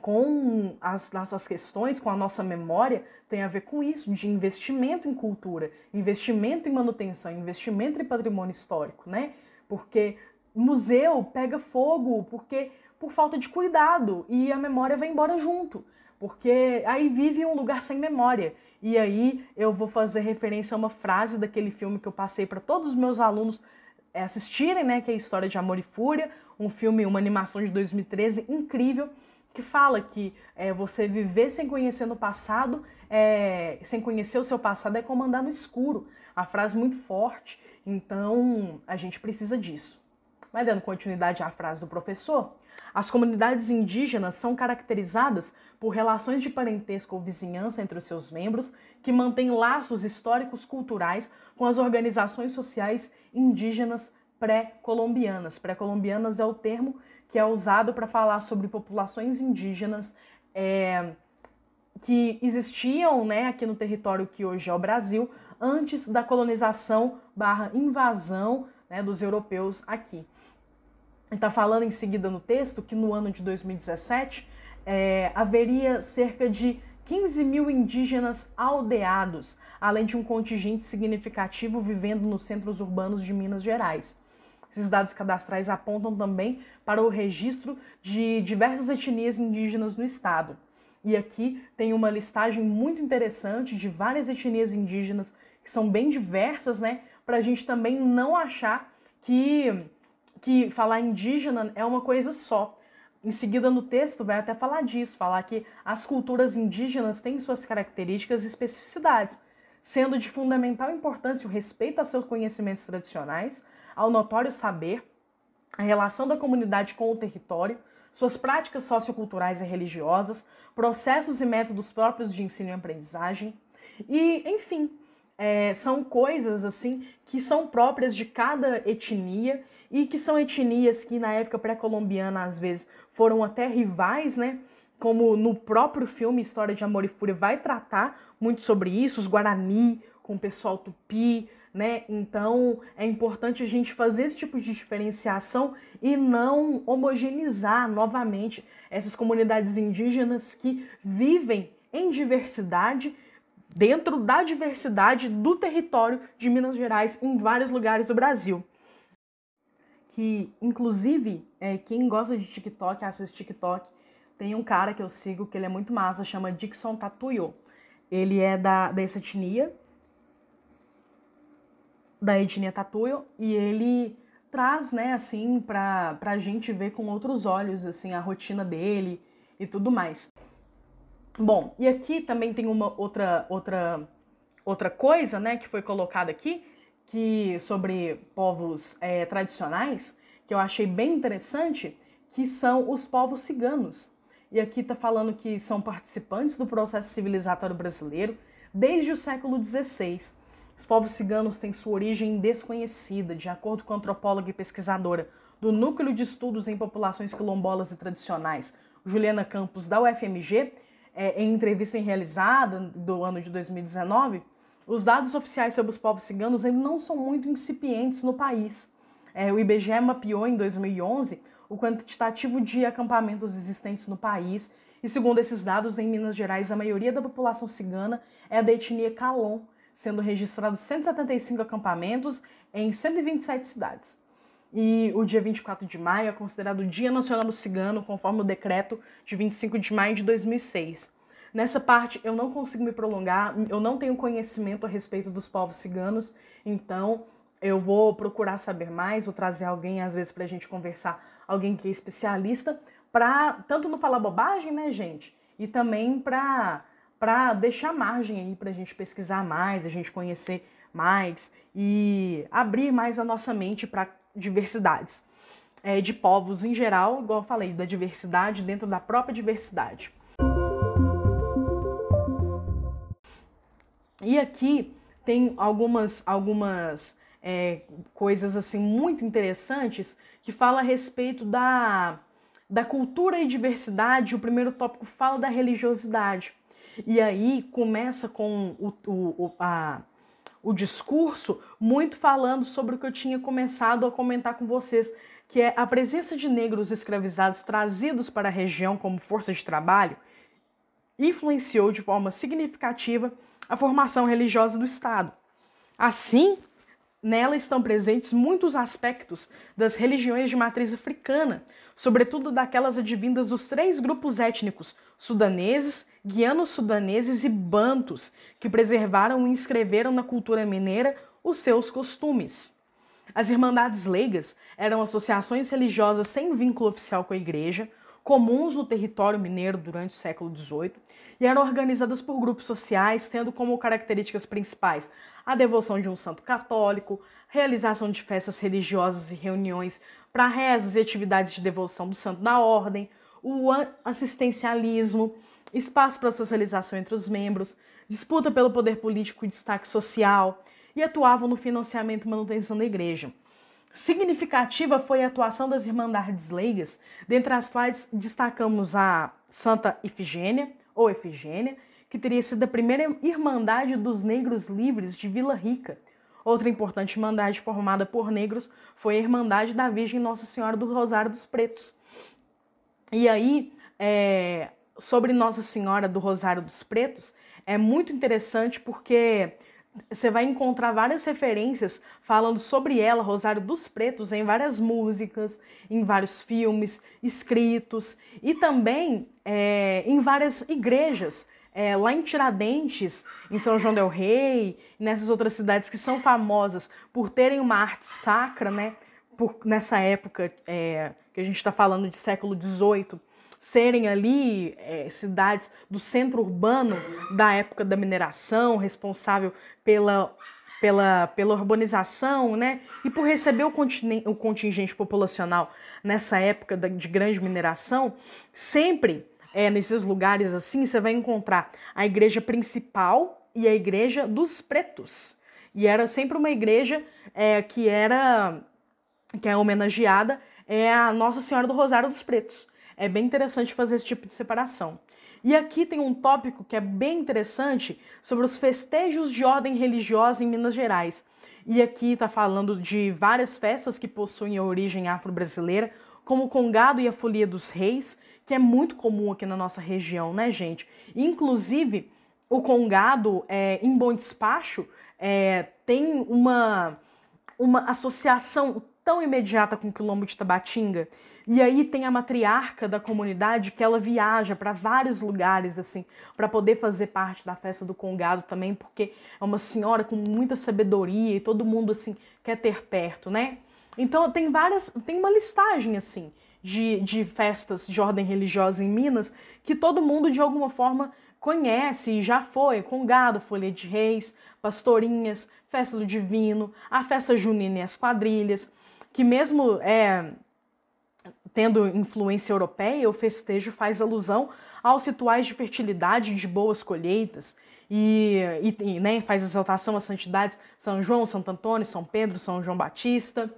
Speaker 1: com as nossas questões, com a nossa memória, tem a ver com isso, de investimento em cultura, investimento em manutenção, investimento em patrimônio histórico, né? Porque museu pega fogo porque por falta de cuidado e a memória vai embora junto, porque aí vive um lugar sem memória. E aí eu vou fazer referência a uma frase daquele filme que eu passei para todos os meus alunos é, assistirem, né, que é a História de Amor e Fúria, um filme, uma animação de 2013 incrível, que fala que é, você viver sem conhecer no passado, é, sem conhecer o seu passado, é como andar no escuro. A frase muito forte, então a gente precisa disso. Mas dando continuidade à frase do professor, as comunidades indígenas são caracterizadas por relações de parentesco ou vizinhança entre os seus membros, que mantêm laços históricos culturais com as organizações sociais indígenas pré-colombianas. Pré-colombianas é o termo que é usado para falar sobre populações indígenas é, que existiam né, aqui no território que hoje é o Brasil, antes da colonização barra invasão né, dos europeus aqui. está falando em seguida no texto que no ano de 2017 é, haveria cerca de 15 mil indígenas aldeados, além de um contingente significativo vivendo nos centros urbanos de Minas Gerais. Esses dados cadastrais apontam também para o registro de diversas etnias indígenas no estado. E aqui tem uma listagem muito interessante de várias etnias indígenas que são bem diversas, né? Para a gente também não achar que, que falar indígena é uma coisa só. Em seguida, no texto, vai até falar disso, falar que as culturas indígenas têm suas características e especificidades, sendo de fundamental importância o respeito a seus conhecimentos tradicionais, ao notório saber, a relação da comunidade com o território, suas práticas socioculturais e religiosas, processos e métodos próprios de ensino e aprendizagem, e, enfim, é, são coisas assim que são próprias de cada etnia e que são etnias que na época pré-colombiana às vezes foram até rivais, né? Como no próprio filme História de Amor e Fúria vai tratar muito sobre isso, os Guarani com o pessoal tupi, né? Então é importante a gente fazer esse tipo de diferenciação e não homogeneizar novamente essas comunidades indígenas que vivem em diversidade dentro da diversidade do território de Minas Gerais em vários lugares do Brasil. Que, inclusive, é, quem gosta de TikTok, assiste TikTok, tem um cara que eu sigo que ele é muito massa, chama Dixon Tatuyo. Ele é da, dessa etnia, da etnia Tatuyo, e ele traz, né, assim, pra, pra gente ver com outros olhos, assim, a rotina dele e tudo mais. Bom, e aqui também tem uma outra outra outra coisa, né, que foi colocada aqui, que sobre povos é, tradicionais, que eu achei bem interessante, que são os povos ciganos. E aqui está falando que são participantes do processo civilizatório brasileiro desde o século XVI. Os povos ciganos têm sua origem desconhecida, de acordo com a antropóloga e pesquisadora do Núcleo de Estudos em Populações Quilombolas e Tradicionais, Juliana Campos, da UFMG, é, em entrevista realizada do ano de 2019, os dados oficiais sobre os povos ciganos ainda não são muito incipientes no país. É, o IBGE mapeou em 2011 o quantitativo de acampamentos existentes no país e, segundo esses dados, em Minas Gerais, a maioria da população cigana é da etnia Calon, sendo registrados 175 acampamentos em 127 cidades. E o dia 24 de maio é considerado o Dia Nacional do Cigano, conforme o decreto de 25 de maio de 2006. Nessa parte eu não consigo me prolongar, eu não tenho conhecimento a respeito dos povos ciganos, então eu vou procurar saber mais, vou trazer alguém às vezes para a gente conversar, alguém que é especialista, para tanto não falar bobagem, né, gente, e também para para deixar margem aí para a gente pesquisar mais, a gente conhecer mais e abrir mais a nossa mente para diversidades. É, de povos em geral, igual eu falei, da diversidade dentro da própria diversidade. E aqui tem algumas, algumas é, coisas assim muito interessantes que fala a respeito da, da cultura e diversidade. O primeiro tópico fala da religiosidade. E aí começa com o, o, a, o discurso muito falando sobre o que eu tinha começado a comentar com vocês, que é a presença de negros escravizados trazidos para a região como força de trabalho influenciou de forma significativa a formação religiosa do Estado. Assim, nela estão presentes muitos aspectos das religiões de matriz africana, sobretudo daquelas advindas dos três grupos étnicos sudaneses, guianos-sudaneses e bantos, que preservaram e inscreveram na cultura mineira os seus costumes. As Irmandades Leigas eram associações religiosas sem vínculo oficial com a igreja, comuns no território mineiro durante o século XVIII, e eram organizadas por grupos sociais, tendo como características principais a devoção de um santo católico, realização de festas religiosas e reuniões para rezas e atividades de devoção do santo da ordem, o assistencialismo, espaço para socialização entre os membros, disputa pelo poder político e destaque social, e atuavam no financiamento e manutenção da igreja. Significativa foi a atuação das Irmandades Leigas, dentre as quais destacamos a Santa Ifigênia, ou Efigênia, que teria sido a primeira Irmandade dos Negros Livres de Vila Rica, Outra importante irmandade formada por negros foi a Irmandade da Virgem Nossa Senhora do Rosário dos Pretos. E aí, é, sobre Nossa Senhora do Rosário dos Pretos, é muito interessante porque você vai encontrar várias referências falando sobre ela, Rosário dos Pretos, em várias músicas, em vários filmes, escritos e também é, em várias igrejas. É, lá em Tiradentes, em São João del Rei, nessas outras cidades que são famosas por terem uma arte sacra, né? Por, nessa época é, que a gente está falando de século XVIII, serem ali é, cidades do centro urbano da época da mineração, responsável pela, pela, pela urbanização, né? E por receber o, o contingente populacional nessa época de grande mineração, sempre é, nesses lugares assim, você vai encontrar a igreja principal e a igreja dos pretos. E era sempre uma igreja é, que era que é homenageada é a Nossa Senhora do Rosário dos Pretos. É bem interessante fazer esse tipo de separação. E aqui tem um tópico que é bem interessante sobre os festejos de ordem religiosa em Minas Gerais. E aqui está falando de várias festas que possuem a origem afro-brasileira, como o Congado e a Folia dos Reis, que é muito comum aqui na nossa região, né, gente? Inclusive, o Congado, é, em Bom Despacho, é, tem uma, uma associação tão imediata com o Quilombo de Tabatinga e aí tem a matriarca da comunidade que ela viaja para vários lugares assim, para poder fazer parte da festa do congado também, porque é uma senhora com muita sabedoria e todo mundo assim quer ter perto, né? Então tem várias, tem uma listagem assim de, de festas de ordem religiosa em Minas que todo mundo de alguma forma conhece e já foi, congado, folha de reis, pastorinhas, festa do divino, a festa junina e as quadrilhas, que mesmo é tendo influência europeia, o festejo faz alusão aos rituais de fertilidade de boas colheitas, e, e né, faz exaltação às santidades São João, Santo Antônio, São Pedro, São João Batista.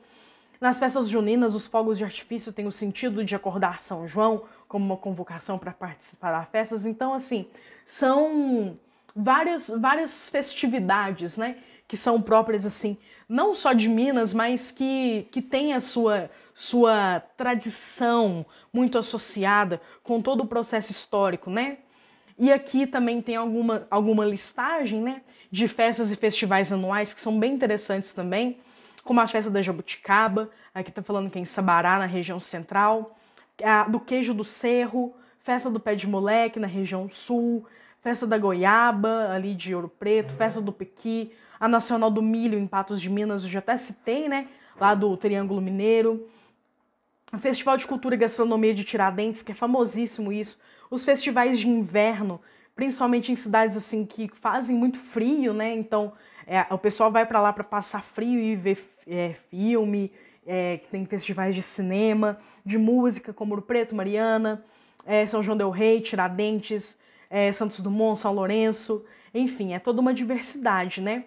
Speaker 1: Nas festas juninas, os fogos de artifício têm o sentido de acordar São João como uma convocação para participar das festas. Então, assim, são várias, várias festividades, né? Que são próprias, assim, não só de Minas, mas que, que têm a sua, sua tradição muito associada com todo o processo histórico, né? E aqui também tem alguma, alguma listagem, né, de festas e festivais anuais que são bem interessantes também, como a festa da Jabuticaba, aqui está falando que é em Sabará, na região central, a do queijo do Cerro, festa do pé de moleque na região sul, festa da Goiaba, ali de Ouro Preto, festa do Pequi, a Nacional do Milho em Patos de Minas, eu já até citei, né, lá do Triângulo Mineiro, o Festival de Cultura e Gastronomia de Tiradentes, que é famosíssimo isso, os festivais de inverno, principalmente em cidades assim que fazem muito frio, né? Então é, o pessoal vai para lá para passar frio e ver é, filme, é, que tem festivais de cinema, de música, como Ouro Preto, Mariana, é, São João del Rei, Tiradentes, é, Santos Dumont, São Lourenço, enfim, é toda uma diversidade, né?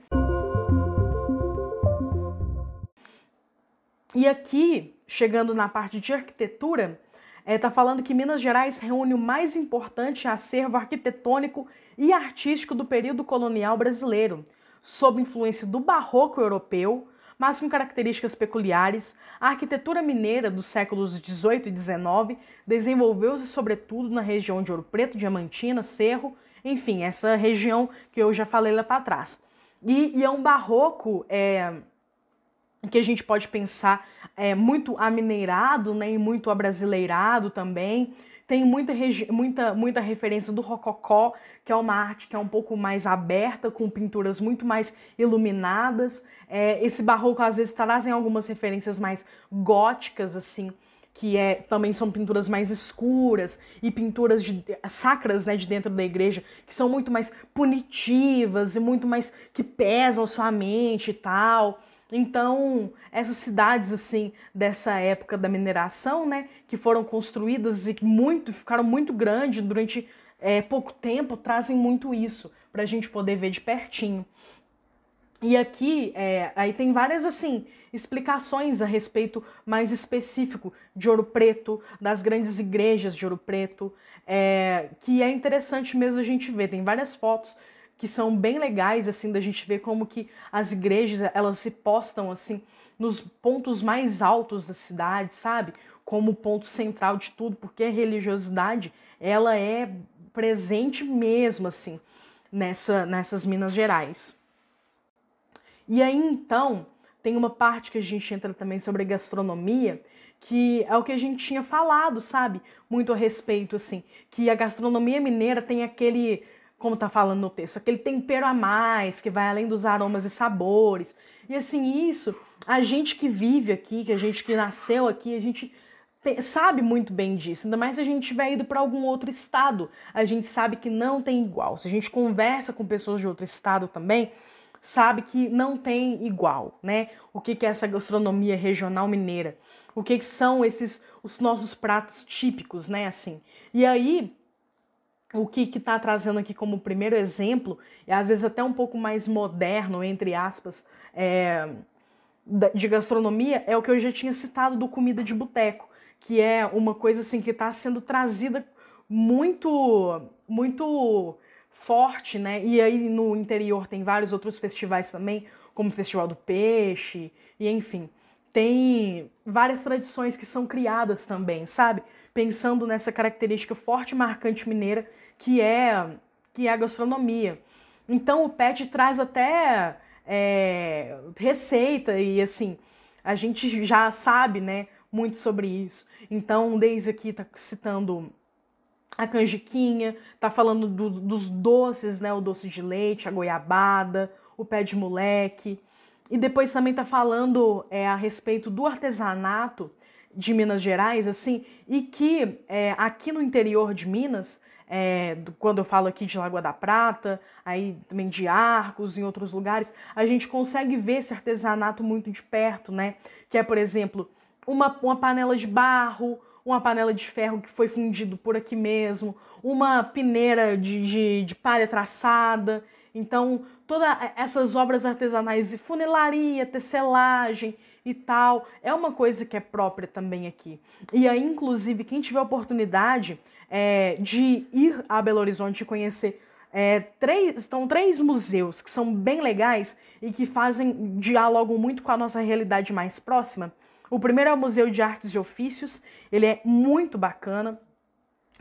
Speaker 1: E aqui chegando na parte de arquitetura, está é, falando que Minas Gerais reúne o mais importante acervo arquitetônico e artístico do período colonial brasileiro, sob influência do barroco europeu, mas com características peculiares. A arquitetura mineira dos séculos 18 e 19 desenvolveu-se sobretudo na região de Ouro Preto, Diamantina, Cerro, enfim, essa região que eu já falei lá para trás. E, e, é um barroco é, que a gente pode pensar é, muito amineirado né, e muito abrasileirado também. Tem muita, muita, muita referência do rococó, que é uma arte que é um pouco mais aberta, com pinturas muito mais iluminadas. É, esse barroco às vezes trazem algumas referências mais góticas, assim, que é, também são pinturas mais escuras e pinturas de, sacras né, de dentro da igreja, que são muito mais punitivas e muito mais que pesam sua mente e tal. Então, essas cidades assim dessa época da mineração, né, que foram construídas e muito ficaram muito grandes durante é, pouco tempo, trazem muito isso para a gente poder ver de pertinho. E aqui, é, aí tem várias assim explicações a respeito mais específico de Ouro Preto, das grandes igrejas de Ouro Preto, é, que é interessante mesmo a gente ver. Tem várias fotos que são bem legais, assim, da gente ver como que as igrejas, elas se postam, assim, nos pontos mais altos da cidade, sabe? Como ponto central de tudo, porque a religiosidade, ela é presente mesmo, assim, nessa, nessas Minas Gerais. E aí, então, tem uma parte que a gente entra também sobre gastronomia, que é o que a gente tinha falado, sabe? Muito a respeito, assim, que a gastronomia mineira tem aquele, como tá falando no texto, aquele tempero a mais, que vai além dos aromas e sabores. E assim, isso, a gente que vive aqui, que a gente que nasceu aqui, a gente sabe muito bem disso, ainda mais se a gente tiver ido para algum outro estado, a gente sabe que não tem igual. Se a gente conversa com pessoas de outro estado também, sabe que não tem igual, né? O que, que é essa gastronomia regional mineira? O que, que são esses os nossos pratos típicos, né? Assim. E aí, o que está trazendo aqui como primeiro exemplo, e às vezes até um pouco mais moderno, entre aspas, é, de gastronomia, é o que eu já tinha citado do comida de boteco, que é uma coisa assim que está sendo trazida muito, muito forte, né? E aí no interior tem vários outros festivais também, como o Festival do Peixe, e enfim. Tem várias tradições que são criadas também, sabe? Pensando nessa característica forte e marcante mineira que é, que é a gastronomia. Então o PET traz até é, receita e assim, a gente já sabe, né, muito sobre isso. Então, desde aqui tá citando a canjiquinha, tá falando do, dos doces, né? O doce de leite, a goiabada, o pé de moleque. E depois também tá falando é, a respeito do artesanato de Minas Gerais, assim, e que é, aqui no interior de Minas, é, quando eu falo aqui de Lagoa da Prata, aí também de Arcos, em outros lugares, a gente consegue ver esse artesanato muito de perto, né? Que é, por exemplo, uma, uma panela de barro, uma panela de ferro que foi fundido por aqui mesmo, uma peneira de, de, de palha traçada. Então, todas essas obras artesanais de funilaria, tecelagem e tal, é uma coisa que é própria também aqui. E aí, inclusive, quem tiver oportunidade é, de ir a Belo Horizonte e conhecer é, três, estão três museus que são bem legais e que fazem dialogam muito com a nossa realidade mais próxima. O primeiro é o Museu de Artes e Ofícios, ele é muito bacana.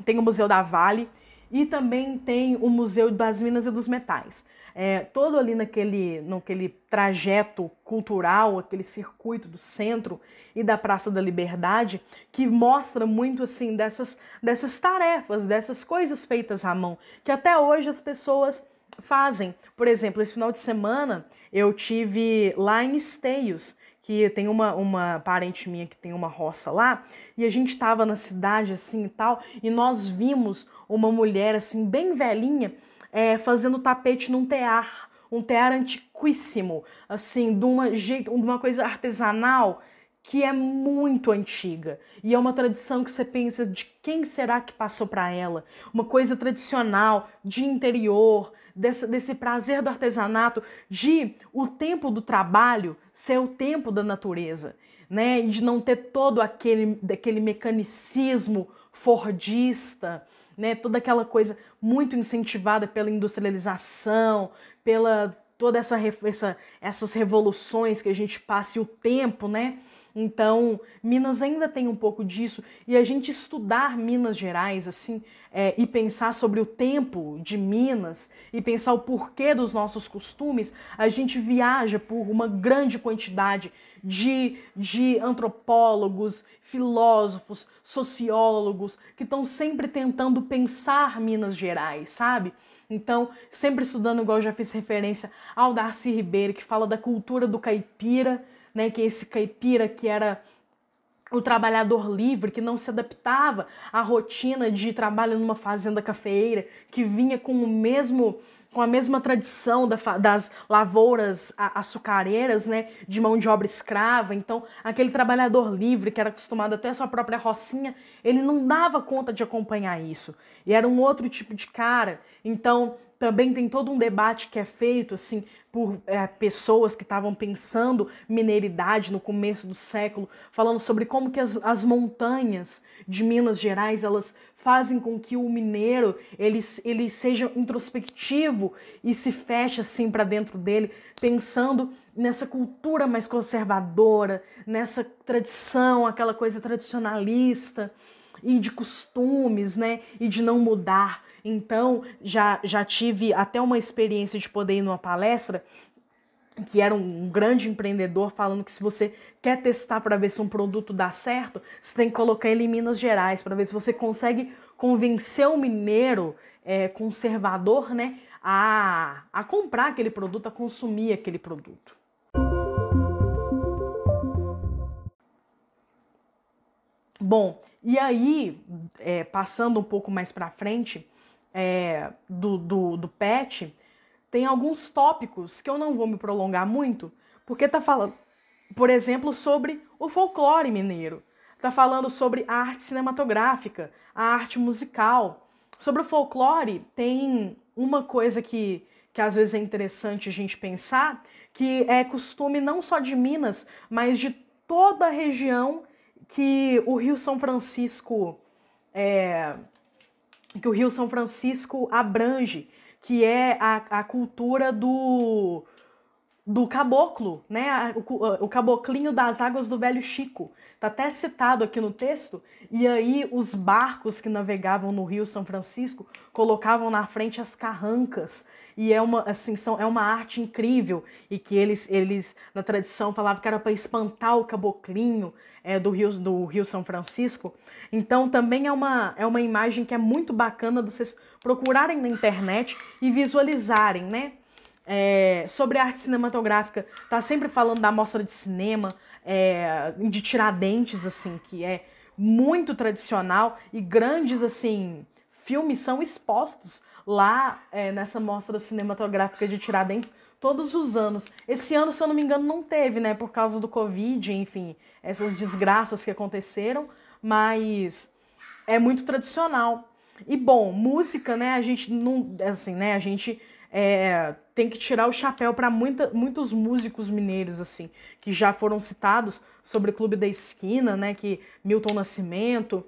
Speaker 1: Tem o Museu da Vale e também tem o Museu das Minas e dos Metais. É, todo ali naquele, naquele trajeto cultural, aquele circuito do centro e da Praça da Liberdade, que mostra muito assim dessas, dessas tarefas, dessas coisas feitas à mão, que até hoje as pessoas fazem. Por exemplo, esse final de semana eu tive lá em Esteios, que tem uma, uma parente minha que tem uma roça lá, e a gente estava na cidade assim e tal, e nós vimos uma mulher assim, bem velhinha, é, fazendo tapete num tear, um tear antiquíssimo, assim, de uma, de uma coisa artesanal que é muito antiga e é uma tradição que você pensa de quem será que passou para ela, uma coisa tradicional de interior, desse, desse prazer do artesanato, de o tempo do trabalho ser o tempo da natureza, né? De não ter todo aquele, daquele mecanicismo fordista, né? Toda aquela coisa muito incentivada pela industrialização, pela toda essa, essa essas revoluções que a gente passa e o tempo, né? Então, Minas ainda tem um pouco disso e a gente estudar Minas Gerais assim é, e pensar sobre o tempo de Minas e pensar o porquê dos nossos costumes, a gente viaja por uma grande quantidade de, de antropólogos, filósofos, sociólogos que estão sempre tentando pensar Minas Gerais, sabe? Então, sempre estudando, igual eu já fiz referência ao Darcy Ribeiro, que fala da cultura do caipira né, que esse caipira que era o trabalhador livre que não se adaptava à rotina de trabalho numa fazenda cafeeira, que vinha com o mesmo com a mesma tradição das lavouras açucareiras, né, de mão de obra escrava. Então, aquele trabalhador livre que era acostumado até a sua própria rocinha, ele não dava conta de acompanhar isso. E era um outro tipo de cara. Então, também tem todo um debate que é feito assim por é, pessoas que estavam pensando mineiridade no começo do século, falando sobre como que as, as montanhas de Minas Gerais elas fazem com que o mineiro ele, ele seja introspectivo e se feche assim para dentro dele, pensando nessa cultura mais conservadora, nessa tradição, aquela coisa tradicionalista e de costumes, né? E de não mudar. Então, já, já tive até uma experiência de poder ir numa palestra que era um grande empreendedor falando que se você quer testar para ver se um produto dá certo, você tem que colocar ele em Minas Gerais para ver se você consegue convencer o mineiro é, conservador, né, a, a comprar aquele produto, a consumir aquele produto. Bom, e aí, é, passando um pouco mais para frente é, do, do, do PET, tem alguns tópicos que eu não vou me prolongar muito, porque tá falando, por exemplo, sobre o folclore mineiro, tá falando sobre a arte cinematográfica, a arte musical. Sobre o folclore, tem uma coisa que, que às vezes é interessante a gente pensar, que é costume não só de Minas, mas de toda a região que o Rio São Francisco é, que o Rio São Francisco abrange, que é a, a cultura do do caboclo, né? O, o, caboclinho das águas do Velho Chico. Tá até citado aqui no texto. E aí os barcos que navegavam no Rio São Francisco colocavam na frente as carrancas. E é uma assim são, é uma arte incrível e que eles eles na tradição falavam que era para espantar o caboclinho é, do, Rio, do Rio São Francisco. Então também é uma, é uma imagem que é muito bacana de vocês procurarem na internet e visualizarem, né? É, sobre arte cinematográfica, tá sempre falando da mostra de cinema, é, de Tiradentes, assim, que é muito tradicional e grandes, assim, filmes são expostos lá é, nessa mostra cinematográfica de Tiradentes todos os anos. Esse ano, se eu não me engano, não teve, né? Por causa do Covid, enfim, essas desgraças que aconteceram, mas é muito tradicional. E bom, música, né? A gente não. Assim, né? A gente é, tem que tirar o chapéu para muitos músicos mineiros, assim, que já foram citados sobre o Clube da Esquina, né? Que Milton Nascimento.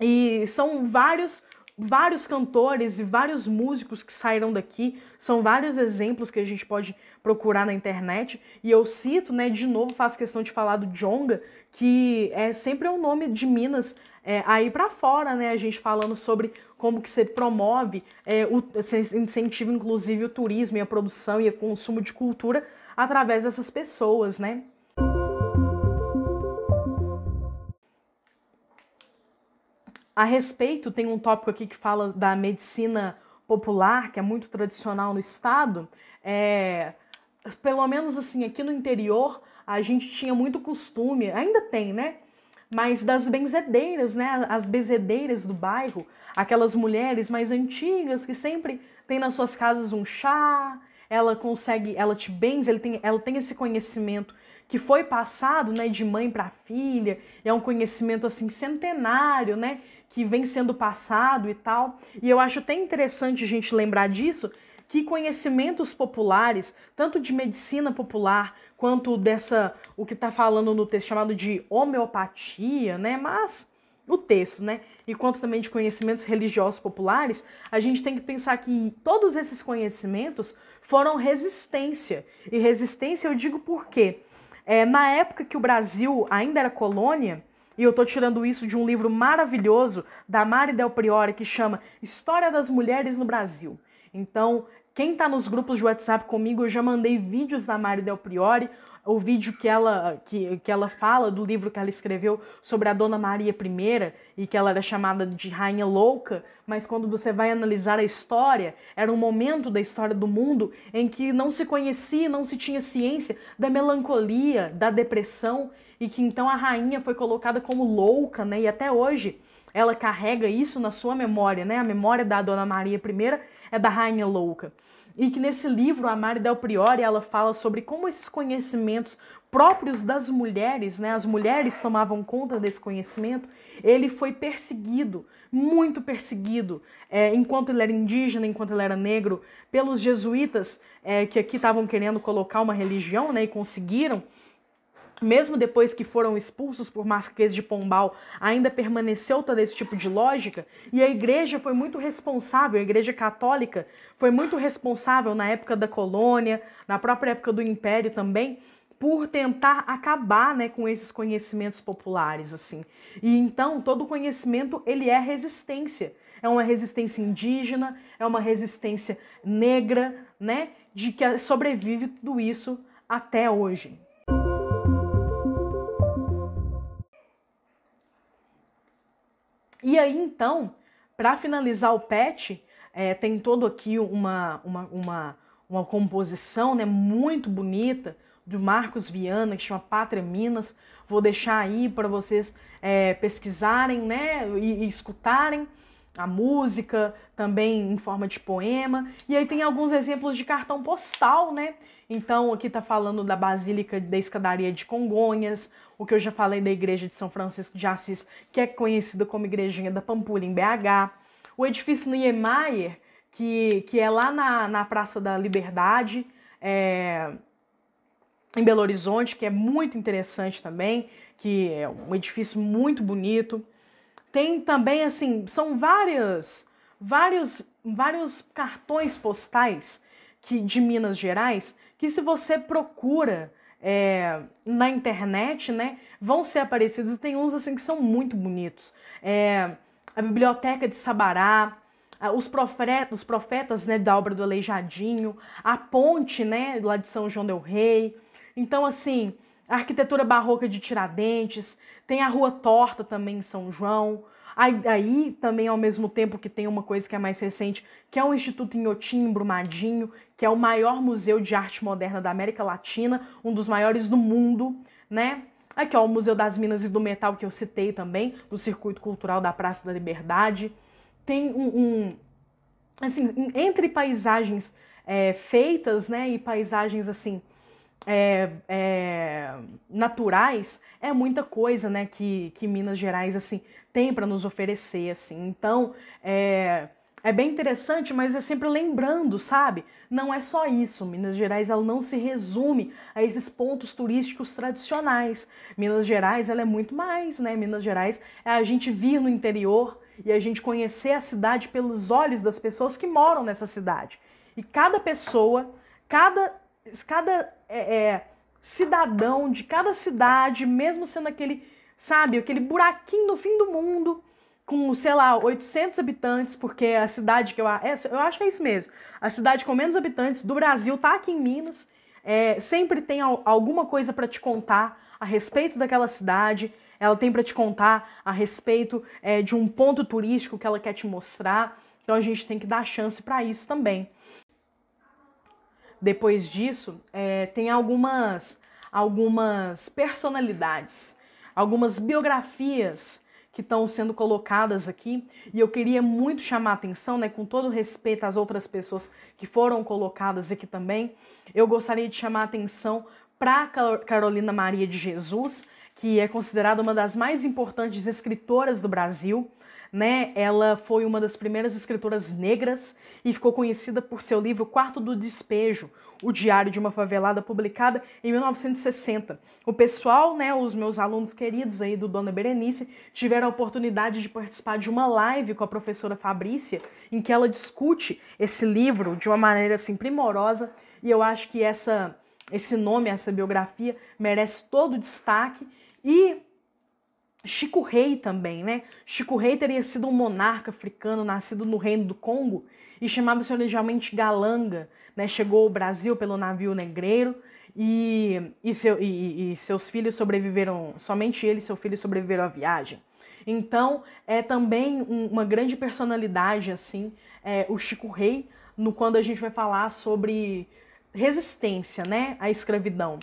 Speaker 1: E são vários vários cantores e vários músicos que saíram daqui, são vários exemplos que a gente pode procurar na internet. E eu cito, né, de novo, faço questão de falar do Jonga, que é sempre um nome de Minas é, aí para fora, né? A gente falando sobre como que você promove, é, o, você incentiva inclusive o turismo e a produção e o consumo de cultura através dessas pessoas, né? A respeito, tem um tópico aqui que fala da medicina popular, que é muito tradicional no estado. É, pelo menos assim, aqui no interior, a gente tinha muito costume, ainda tem, né? Mas das benzedeiras, né? As benzedeiras do bairro, aquelas mulheres mais antigas que sempre tem nas suas casas um chá, ela consegue, ela te benze, ela tem, ela tem esse conhecimento que foi passado, né, de mãe para filha, é um conhecimento assim centenário, né, que vem sendo passado e tal. E eu acho até interessante a gente lembrar disso, que conhecimentos populares, tanto de medicina popular quanto dessa, o que está falando no texto chamado de homeopatia, né? Mas o texto, né? E quanto também de conhecimentos religiosos populares, a gente tem que pensar que todos esses conhecimentos foram resistência. E resistência eu digo por quê? É, na época que o Brasil ainda era colônia, e eu estou tirando isso de um livro maravilhoso da Mari Del Priore que chama História das Mulheres no Brasil. Então, quem está nos grupos de WhatsApp comigo, eu já mandei vídeos da Mari Del Priore, o vídeo que ela, que, que ela fala do livro que ela escreveu sobre a Dona Maria I e que ela era chamada de Rainha Louca, mas quando você vai analisar a história, era um momento da história do mundo em que não se conhecia, não se tinha ciência da melancolia, da depressão e que então a rainha foi colocada como louca, né? E até hoje ela carrega isso na sua memória, né? A memória da Dona Maria I é da rainha louca. e que nesse livro a Mari Del Priori ela fala sobre como esses conhecimentos próprios das mulheres, né, as mulheres tomavam conta desse conhecimento, ele foi perseguido, muito perseguido, é, enquanto ele era indígena, enquanto ele era negro, pelos jesuítas é, que aqui estavam querendo colocar uma religião, né, e conseguiram mesmo depois que foram expulsos por Marquês de Pombal, ainda permaneceu todo esse tipo de lógica, e a igreja foi muito responsável, a igreja católica foi muito responsável na época da colônia, na própria época do império também, por tentar acabar né, com esses conhecimentos populares assim. E então todo conhecimento ele é resistência. É uma resistência indígena, é uma resistência negra, né, de que sobrevive tudo isso até hoje. E aí, então, para finalizar o pet, é, tem todo aqui uma, uma, uma, uma composição né, muito bonita do Marcos Viana, que chama Pátria Minas. Vou deixar aí para vocês é, pesquisarem né, e, e escutarem a música, também em forma de poema. E aí tem alguns exemplos de cartão postal, né? Então, aqui está falando da Basílica da Escadaria de Congonhas, o que eu já falei da Igreja de São Francisco de Assis, que é conhecida como Igrejinha da Pampulha, em BH. O edifício Niemeyer, que, que é lá na, na Praça da Liberdade, é, em Belo Horizonte, que é muito interessante também, que é um edifício muito bonito. Tem também, assim, são várias, vários, vários cartões postais que, de Minas Gerais que se você procura é, na internet, né, vão ser aparecidos. E tem uns assim que são muito bonitos. É, a Biblioteca de Sabará, os profetas, os profetas né, da obra do Aleijadinho, a ponte né, lá de São João del Rei. Então, assim, a arquitetura barroca de Tiradentes, tem a Rua Torta também em São João, Aí, aí, também, ao mesmo tempo que tem uma coisa que é mais recente, que é o Instituto Inhotim, em Brumadinho, que é o maior museu de arte moderna da América Latina, um dos maiores do mundo, né? Aqui, ó, o Museu das Minas e do Metal, que eu citei também, no Circuito Cultural da Praça da Liberdade. Tem um, um assim, entre paisagens é, feitas, né, e paisagens, assim, é, é, naturais, é muita coisa, né, que, que Minas Gerais, assim, tem para nos oferecer, assim. Então, é, é bem interessante, mas é sempre lembrando, sabe? Não é só isso. Minas Gerais ela não se resume a esses pontos turísticos tradicionais. Minas Gerais ela é muito mais, né? Minas Gerais é a gente vir no interior e a gente conhecer a cidade pelos olhos das pessoas que moram nessa cidade. E cada pessoa, cada, cada é, é, cidadão de cada cidade, mesmo sendo aquele sabe? Aquele buraquinho no fim do mundo, com, sei lá, 800 habitantes, porque a cidade que eu, é, eu acho que é isso mesmo, a cidade com menos habitantes do Brasil tá aqui em Minas, é, sempre tem alguma coisa para te contar a respeito daquela cidade, ela tem para te contar a respeito é, de um ponto turístico que ela quer te mostrar, então a gente tem que dar chance para isso também. Depois disso, é, tem algumas, algumas personalidades algumas biografias que estão sendo colocadas aqui, e eu queria muito chamar a atenção, né, com todo respeito às outras pessoas que foram colocadas aqui também, eu gostaria de chamar a atenção para Carolina Maria de Jesus, que é considerada uma das mais importantes escritoras do Brasil, né? Ela foi uma das primeiras escritoras negras e ficou conhecida por seu livro Quarto do Despejo, o Diário de uma Favelada, publicada em 1960. O pessoal, né, os meus alunos queridos aí do Dona Berenice, tiveram a oportunidade de participar de uma live com a professora Fabrícia, em que ela discute esse livro de uma maneira assim primorosa, e eu acho que essa esse nome, essa biografia merece todo o destaque e Chico Rei também, né? Chico Rei teria sido um monarca africano nascido no reino do Congo e chamava-se originalmente Galanga, né? Chegou ao Brasil pelo navio negreiro e, e, seu, e, e seus filhos sobreviveram, somente ele e seu filho sobreviveram à viagem. Então, é também uma grande personalidade, assim, é, o Chico Rei, no quando a gente vai falar sobre resistência, né, à escravidão.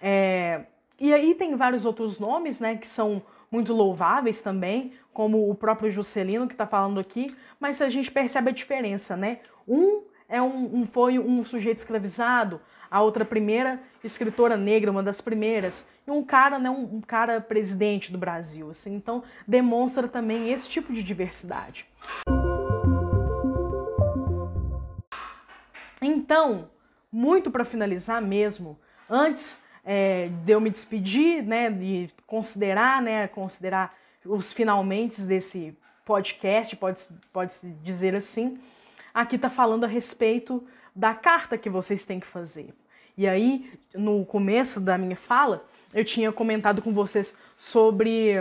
Speaker 1: É, e aí tem vários outros nomes, né, que são muito louváveis também, como o próprio Juscelino que está falando aqui, mas a gente percebe a diferença, né? Um é um, um, foi um sujeito escravizado, a outra primeira escritora negra, uma das primeiras, e um cara, né, um, um cara presidente do Brasil. Assim, então demonstra também esse tipo de diversidade. Então, muito para finalizar mesmo, antes é, de eu me despedir, né, de considerar, né, considerar os finalmente desse podcast, pode, pode se dizer assim, aqui está falando a respeito da carta que vocês têm que fazer. E aí, no começo da minha fala, eu tinha comentado com vocês sobre,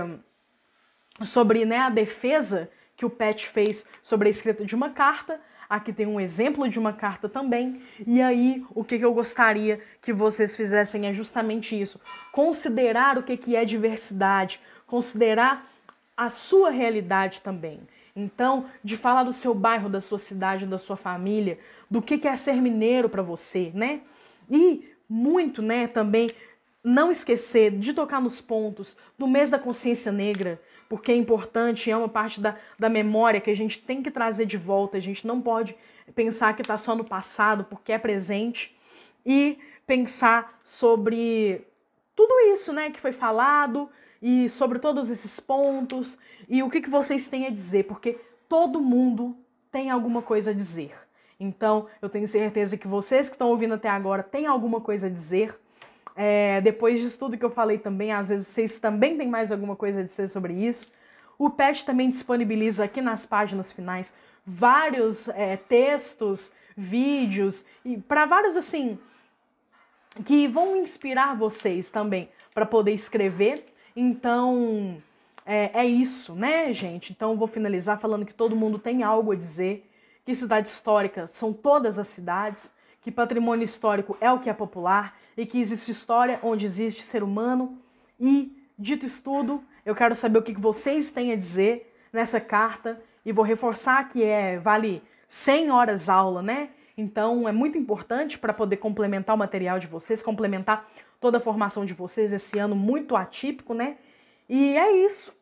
Speaker 1: sobre né, a defesa que o Pet fez sobre a escrita de uma carta. Aqui tem um exemplo de uma carta também. E aí, o que, eu gostaria que vocês fizessem é justamente isso: considerar o que, é diversidade, considerar a sua realidade também. Então, de falar do seu bairro, da sua cidade, da sua família, do que, que é ser mineiro para você, né? E muito, né, também não esquecer de tocar nos pontos do mês da consciência negra, porque é importante, é uma parte da, da memória que a gente tem que trazer de volta. A gente não pode pensar que está só no passado, porque é presente. E pensar sobre tudo isso né, que foi falado e sobre todos esses pontos e o que, que vocês têm a dizer, porque todo mundo tem alguma coisa a dizer. Então, eu tenho certeza que vocês que estão ouvindo até agora têm alguma coisa a dizer. É, depois disso tudo que eu falei também, às vezes vocês também têm mais alguma coisa a dizer sobre isso. O PET também disponibiliza aqui nas páginas finais vários é, textos, vídeos, e para vários assim, que vão inspirar vocês também para poder escrever. Então, é, é, isso, né, gente? Então, vou finalizar falando que todo mundo tem algo a dizer, que cidade histórica são todas as cidades, que patrimônio histórico é o que é popular e que existe história onde existe ser humano. E, dito isso tudo, eu quero saber o que vocês têm a dizer nessa carta e vou reforçar que é vale 100 horas aula, né? Então é muito importante para poder complementar o material de vocês, complementar toda a formação de vocês esse ano muito atípico, né? E é isso.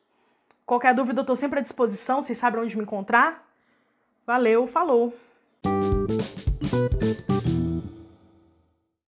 Speaker 1: Qualquer dúvida eu estou sempre à disposição, vocês sabem onde me encontrar. Valeu, falou!